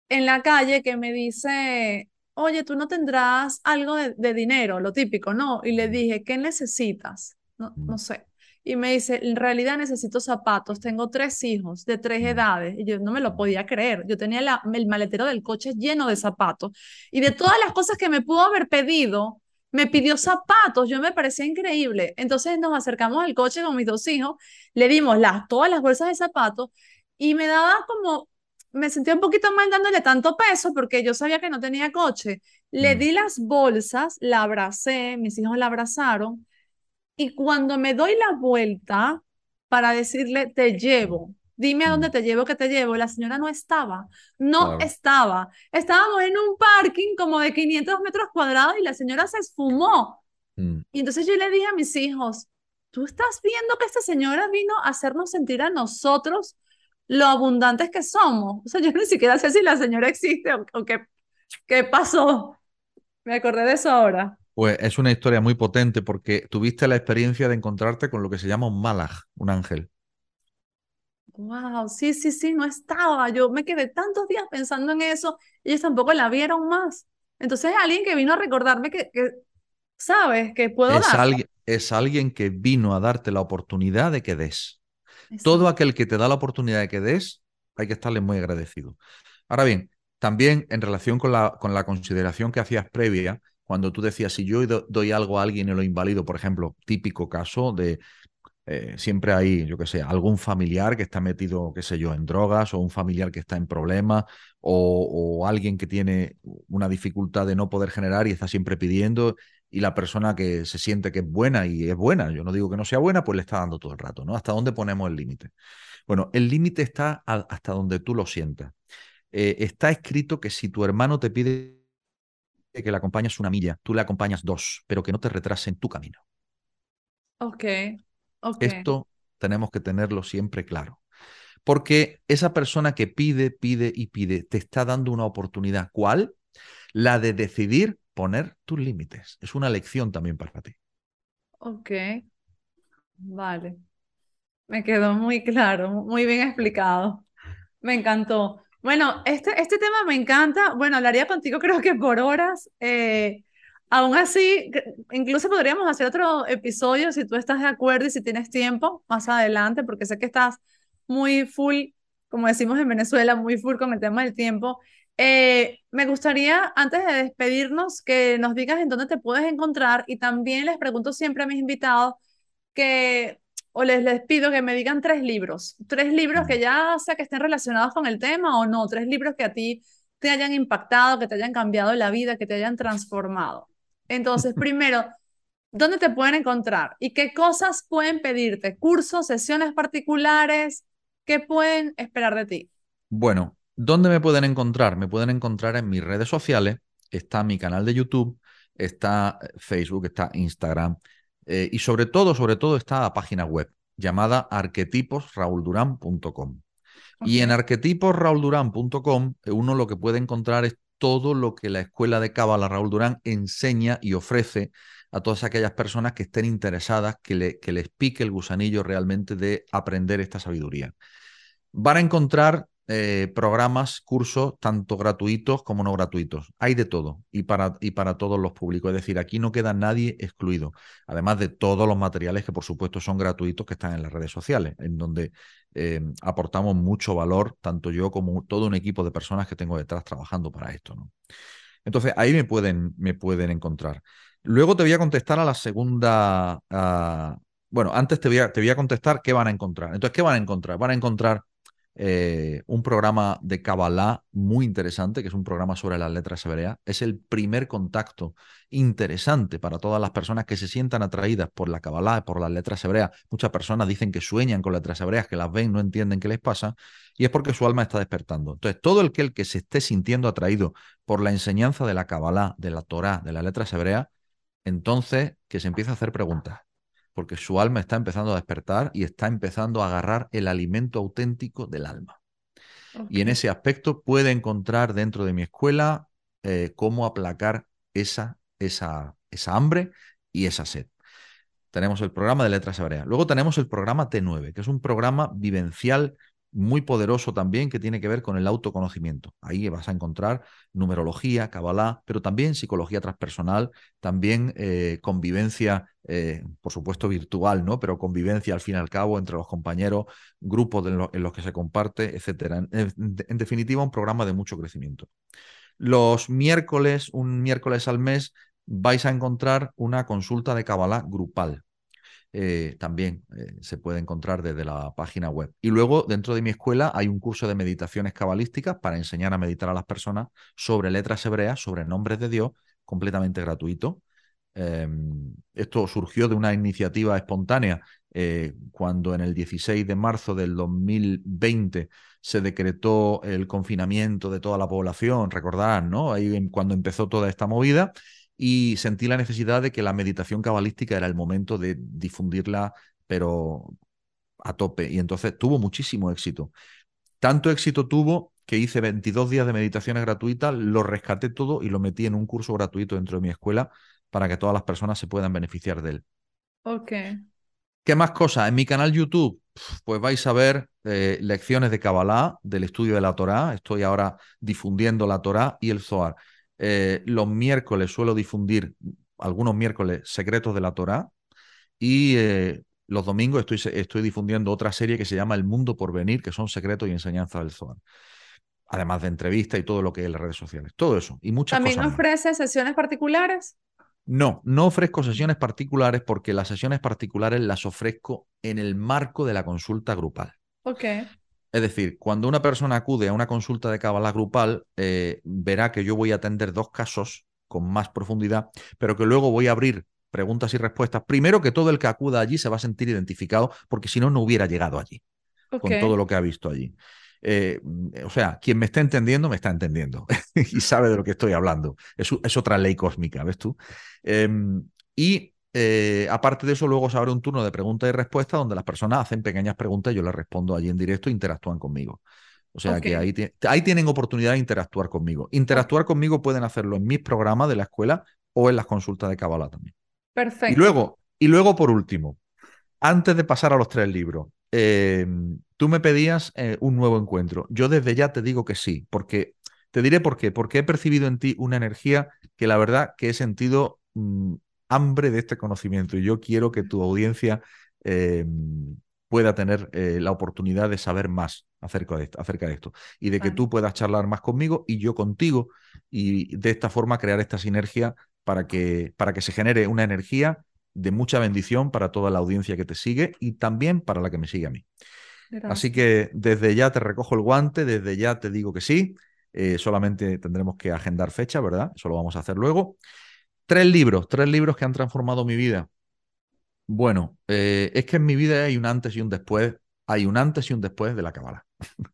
en la calle que me dice, oye, tú no tendrás algo de, dinero, lo típico, ¿no? Y le dije, ¿qué necesitas? No, no sé. Y me dice, en realidad necesito zapatos, tengo tres hijos de tres edades. Y yo no me lo podía creer. Yo tenía el maletero del coche lleno de zapatos. Y de todas las cosas que me pudo haber pedido, me pidió zapatos. Yo me parecía increíble. Entonces nos acercamos al coche con mis dos hijos, le dimos las, todas las bolsas de zapatos y me daba como me sentía un poquito mal dándole tanto peso porque yo sabía que no tenía coche. Le mm. di las bolsas, la abracé, mis hijos la abrazaron y cuando me doy la vuelta para decirle, te llevo, dime a dónde mm. te llevo, que te llevo, la señora no estaba, no estaba. Estábamos en un parking como de 500 metros cuadrados y la señora se esfumó. Mm. Y entonces yo le dije a mis hijos, tú estás viendo que esta señora vino a hacernos sentir a nosotros lo abundantes que somos. O sea, yo ni siquiera sé si la señora existe o, qué, qué pasó. Me acordé de eso ahora. Pues es una historia muy potente porque tuviste la experiencia de encontrarte con lo que se llama un malaj, un ángel. Wow, sí, sí, sí, no estaba. Yo me quedé tantos días pensando en eso y ellos tampoco la vieron más. Entonces alguien que vino a recordarme que, sabes, que puedo es Alguien, es alguien que vino a darte la oportunidad de que des. Todo aquel que te da la oportunidad de que des, hay que estarle muy agradecido. Ahora bien, también en relación con la, con la consideración que hacías previa, cuando tú decías, si yo doy algo a alguien y lo invalido, por ejemplo, típico caso de eh, siempre hay, yo qué sé, algún familiar que está metido, qué sé yo, en drogas o un familiar que está en problemas o, alguien que tiene una dificultad de no poder generar y está siempre pidiendo y la persona que se siente que es buena y es buena, yo no digo que no sea buena, pues le está dando todo el rato, ¿no? ¿Hasta dónde ponemos el límite? Bueno, el límite está hasta donde tú lo sientas. Eh, está escrito que si tu hermano te pide que le acompañes una milla, tú le acompañas dos, pero que no te retrase en tu camino. Ok, ok. Esto tenemos que tenerlo siempre claro. Porque esa persona que pide, pide y pide, te está dando una oportunidad. ¿Cuál? La de decidir poner tus límites. Es una lección también para ti. Ok, vale. Me quedó muy claro, muy bien explicado. Me encantó. Bueno, este, este tema me encanta. Bueno, hablaría contigo creo que por horas. Eh, aún así, incluso podríamos hacer otro episodio si tú estás de acuerdo y si tienes tiempo más adelante, porque sé que estás muy full, como decimos en Venezuela, muy full con el tema del tiempo. Eh, me gustaría, antes de despedirnos, que nos digas en dónde te puedes encontrar y también les pregunto siempre a mis invitados que, o les, les pido que me digan tres libros, tres libros que ya sea que estén relacionados con el tema o no, tres libros que a ti te hayan impactado, que te hayan cambiado la vida, que te hayan transformado. Entonces, primero, ¿dónde te pueden encontrar? ¿Y qué cosas pueden pedirte? ¿Cursos, sesiones particulares? ¿Qué pueden esperar de ti? Bueno, ¿dónde me pueden encontrar? Me pueden encontrar en mis redes sociales. Está mi canal de YouTube, está Facebook, está Instagram eh, y sobre todo, sobre todo está la página web llamada arquetiposrauldurán.com. Y en arquetiposrauldurán.com eh, uno lo que puede encontrar es todo lo que la escuela de Cábala Raúl Durán enseña y ofrece a todas aquellas personas que estén interesadas, que, le, que les pique el gusanillo realmente de aprender esta sabiduría. Van a encontrar eh, programas, cursos, tanto gratuitos como no gratuitos. Hay de todo y para, y para todos los públicos. Es decir, aquí no queda nadie excluido. Además de todos los materiales que, por supuesto, son gratuitos que están en las redes sociales, en donde eh, aportamos mucho valor, tanto yo como todo un equipo de personas que tengo detrás trabajando para esto. ¿no? Entonces, ahí me pueden, me pueden encontrar. Luego te voy a contestar a la segunda. bueno, antes te voy, a, te voy a contestar qué van a encontrar. Entonces, ¿qué van a encontrar? Van a encontrar eh, un programa de Kabbalah muy interesante, que es un programa sobre las letras hebreas. Es el primer contacto interesante para todas las personas que se sientan atraídas por la Kabbalah, por las letras hebreas. Muchas personas dicen que sueñan con letras hebreas, que las ven, no entienden qué les pasa, y es porque su alma está despertando. Entonces, todo el que, se esté sintiendo atraído por la enseñanza de la Kabbalah, de la Torah, de las letras hebreas, entonces que se empiece a hacer preguntas, porque su alma está empezando a despertar y está empezando a agarrar el alimento auténtico del alma. Y en ese aspecto puede encontrar dentro de mi escuela eh, cómo aplacar esa, esa, esa hambre y esa sed. Tenemos el programa de letras hebreas. Luego tenemos el programa T9, que es un programa vivencial muy poderoso también que tiene que ver con el autoconocimiento. Ahí vas a encontrar numerología, cabalá, pero también psicología transpersonal, también eh, convivencia, eh, por supuesto virtual, ¿no? Pero convivencia al fin y al cabo entre los compañeros, grupos en, los que se comparte, etcétera. En, definitiva, un programa de mucho crecimiento. Los miércoles, un miércoles al mes, vais a encontrar una consulta de cabalá grupal. Eh, también eh, se puede encontrar desde la página web. Y luego, dentro de mi escuela, hay un curso de meditaciones cabalísticas para enseñar a meditar a las personas sobre letras hebreas, sobre nombres de Dios, completamente gratuito. Em, esto surgió de una iniciativa espontánea eh, cuando en el 16 de marzo del 2020 se decretó el confinamiento de toda la población, recordarán, ¿no? Ahí cuando empezó toda esta movida y sentí la necesidad de que la meditación cabalística era el momento de difundirla, pero a tope. Y entonces tuvo muchísimo éxito. Tanto éxito tuvo que hice 22 días de meditaciones gratuitas, lo rescaté todo y lo metí en un curso gratuito dentro de mi escuela para que todas las personas se puedan beneficiar de él. Ok. ¿Qué más cosas? En mi canal YouTube, pues vais a ver eh, lecciones de Kabbalah, del estudio de la Torá. Estoy ahora difundiendo la Torá y el Zohar. Eh, los miércoles suelo difundir, algunos miércoles, secretos de la Torá. Y eh, los domingos estoy, estoy difundiendo otra serie que se llama El Mundo por Venir, que son secretos y enseñanzas del Zohar. Además de entrevistas y todo lo que es las redes sociales. Todo eso y muchas ¿También cosas. ¿También ofrece sesiones particulares? No, no ofrezco sesiones particulares porque las sesiones particulares las ofrezco en el marco de la consulta grupal. Ok. Es decir, cuando una persona acude a una consulta de Kabbalah grupal, eh, verá que yo voy a atender dos casos con más profundidad, pero que luego voy a abrir preguntas y respuestas. Primero que todo el que acuda allí se va a sentir identificado, porque si no, no hubiera llegado allí con todo lo que ha visto allí. Eh, o sea, quien me está entendiendo, me está entendiendo y sabe de lo que estoy hablando. Es, es otra ley cósmica, ¿ves tú? Em, y eh, aparte de eso, luego se abre un turno de preguntas y respuestas donde las personas hacen pequeñas preguntas y yo les respondo allí en directo e interactúan conmigo. O sea que ahí, ahí, tienen oportunidad de interactuar conmigo. Interactuar conmigo pueden hacerlo en mis programas de la escuela o en las consultas de Kabbalah también. Perfecto. Y luego, y luego por último, antes de pasar a los tres libros, eh, tú me pedías eh, un nuevo encuentro. Yo desde ya te digo que sí, porque te diré por qué. Porque he percibido en ti una energía que la verdad que he sentido mm, hambre de este conocimiento y yo quiero que tu audiencia eh, pueda tener eh, la oportunidad de saber más acerca de, esto, acerca de esto y de que tú puedas charlar más conmigo y yo contigo y de esta forma crear esta sinergia para que, para que se genere una energía de mucha bendición para toda la audiencia que te sigue y también para la que me sigue a mí. Así que desde ya te recojo el guante, desde ya te digo que sí, eh, solamente tendremos que agendar fecha, ¿verdad? Eso lo vamos a hacer luego. Tres libros, tres libros que han transformado mi vida. Bueno, eh, es que en mi vida hay un antes y un después, hay un antes y un después de la cábala.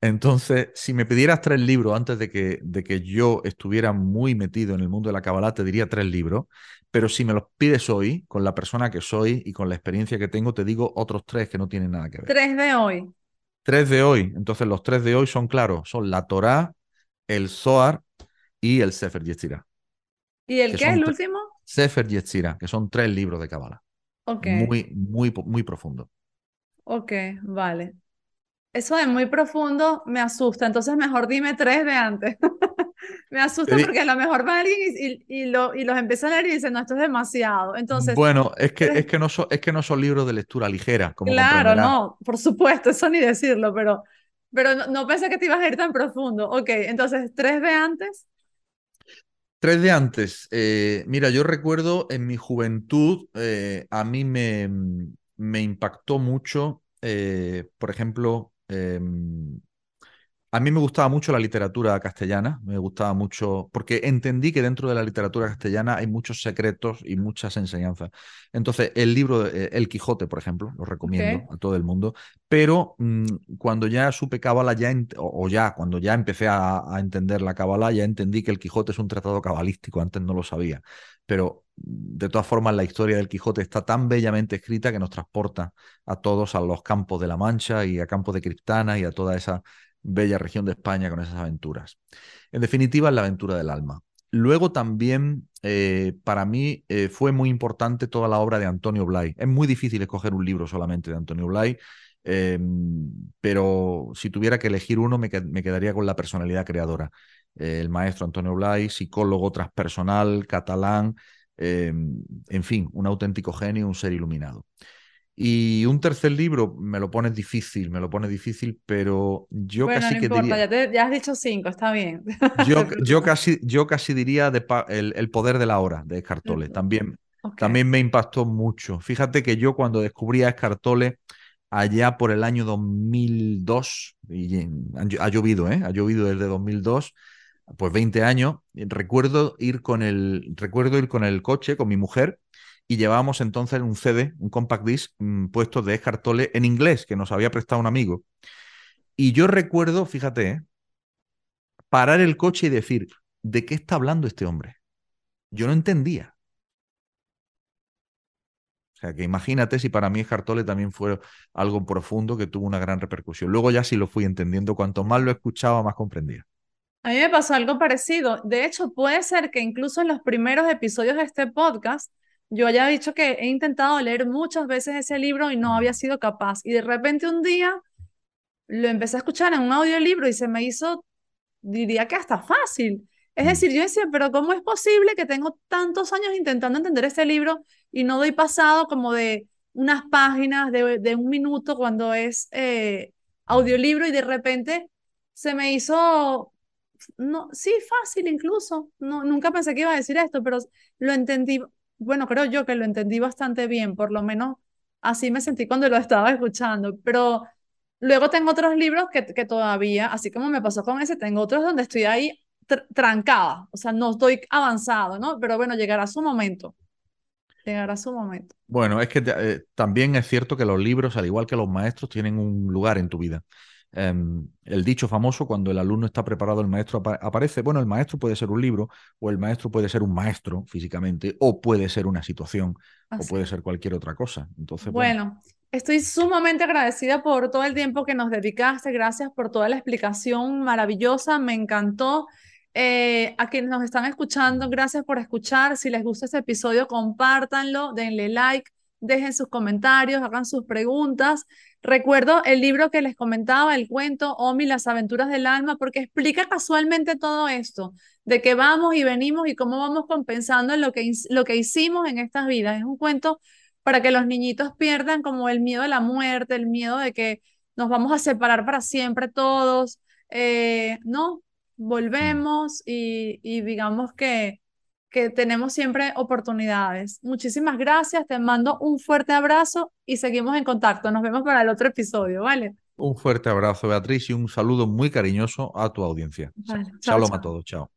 Entonces, si me pidieras tres libros antes de que, de que yo estuviera muy metido en el mundo de la cábala, te diría tres libros, pero si me los pides hoy, con la persona que soy y con la experiencia que tengo, te digo otros tres que no tienen nada que ver. Tres de hoy. Tres de hoy. Entonces, los tres de hoy son claros, son la Torá, el Zohar y el Sefer Yetzirah. ¿Y el qué, el último? Sefer Yetzirah, que son tres libros de cábala. Ok. Muy, muy, muy profundo. Ok, vale. Eso de muy profundo me asusta, entonces mejor dime tres de antes. me asusta porque a lo mejor va alguien y, y, lo, y, los empieza a leer y dice, no, esto es demasiado. Entonces, bueno, es que, es que, no, son, es que no son libros de lectura ligera. Como claro, no, por supuesto, eso ni decirlo, pero, pero no, no, pensé que te ibas a ir tan profundo. Ok, entonces, tres de antes. Tres de antes. Eh, mira, yo recuerdo en mi juventud, eh, a mí me, me impactó mucho, eh, por ejemplo, Em, a mí me gustaba mucho la literatura castellana, me gustaba mucho, porque entendí que dentro de la literatura castellana hay muchos secretos y muchas enseñanzas. Entonces, el libro, eh, El Quijote, por ejemplo, lo recomiendo a todo el mundo, pero mm, cuando ya supe cábala, ya o, ya, cuando ya empecé a, a entender la cábala, ya entendí que El Quijote es un tratado cabalístico, antes no lo sabía. Pero de todas formas, la historia del Quijote está tan bellamente escrita que nos transporta a todos a los campos de la Mancha y a campos de Criptana y a toda esa bella región de España con esas aventuras. En definitiva, es la aventura del alma. Luego también, eh, para mí, eh, fue muy importante toda la obra de Antonio Blay. Es muy difícil escoger un libro solamente de Antonio Blay, em, pero si tuviera que elegir uno, me, me quedaría con la personalidad creadora. el maestro Antonio Blay, psicólogo transpersonal, catalán, Em, en fin, un auténtico genio, un ser iluminado. Y un tercer libro me lo pones difícil, me lo pone difícil, pero yo casi no que importa, diría. Ya, has dicho cinco, está bien. Yo, yo, casi, yo casi diría de el, poder de la hora de Escartole. También, también me impactó mucho. Fíjate que yo cuando descubrí a Escartole allá por el año 2002, y ha llovido, ¿eh? Ha llovido desde 2002 pues 20 años, recuerdo ir con el, recuerdo ir con el coche, con mi mujer, y llevábamos entonces un CD, un compact disc mm, puesto de Escartole en inglés, que nos había prestado un amigo. Y yo recuerdo, fíjate, ¿eh? parar el coche y decir, ¿de qué está hablando este hombre? Yo no entendía. O sea, que imagínate si para mí Escartole también fue algo profundo que tuvo una gran repercusión. Luego ya sí lo fui entendiendo, cuanto más lo escuchaba, más comprendía. A mí me pasó algo parecido. De hecho, puede ser que incluso en los primeros episodios de este podcast yo haya dicho que he intentado leer muchas veces ese libro y no había sido capaz. Y de repente un día lo empecé a escuchar en un audiolibro y se me hizo, diría que hasta fácil. Es mm. decir, yo decía, pero ¿cómo es posible que tengo tantos años intentando entender este libro y no doy pasado como de unas páginas, de, un minuto cuando es eh, audiolibro y de repente se me hizo no, sí, fácil incluso. No, nunca pensé que iba a decir esto, pero lo entendí, bueno, creo yo que lo entendí bastante bien, por lo menos así me sentí cuando lo estaba escuchando, pero luego tengo otros libros que, que todavía, así como me pasó con ese, tengo otros donde estoy ahí trancada, o sea, no estoy avanzado, ¿no? Pero bueno, llegará su momento. Llegará su momento. Bueno, es que eh, también es cierto que los libros, al igual que los maestros, tienen un lugar en tu vida. Em, el dicho famoso, cuando el alumno está preparado, el maestro aparece. Bueno, el maestro puede ser un libro, o el maestro puede ser un maestro físicamente, o puede ser una situación, o puede ser cualquier otra cosa. Entonces, bueno, estoy sumamente agradecida por todo el tiempo que nos dedicaste. Gracias por toda la explicación maravillosa. Me encantó. Eh, a quienes nos están escuchando, gracias por escuchar. Si les gusta este episodio, compártanlo, denle like, dejen sus comentarios, hagan sus preguntas. Recuerdo el libro que les comentaba, el cuento Omi, las aventuras del alma, porque explica casualmente todo esto, de que vamos y venimos y cómo vamos compensando lo que, lo que hicimos en estas vidas. Es un cuento para que los niñitos pierdan como el miedo a la muerte, el miedo de que nos vamos a separar para siempre todos. Eh, no, volvemos y, y digamos que que tenemos siempre oportunidades. Muchísimas gracias, te mando un fuerte abrazo y seguimos en contacto. Nos vemos para el otro episodio, ¿vale? Un fuerte abrazo, Beatriz, y un saludo muy cariñoso a tu audiencia. Chao, Shalom a todos, chao.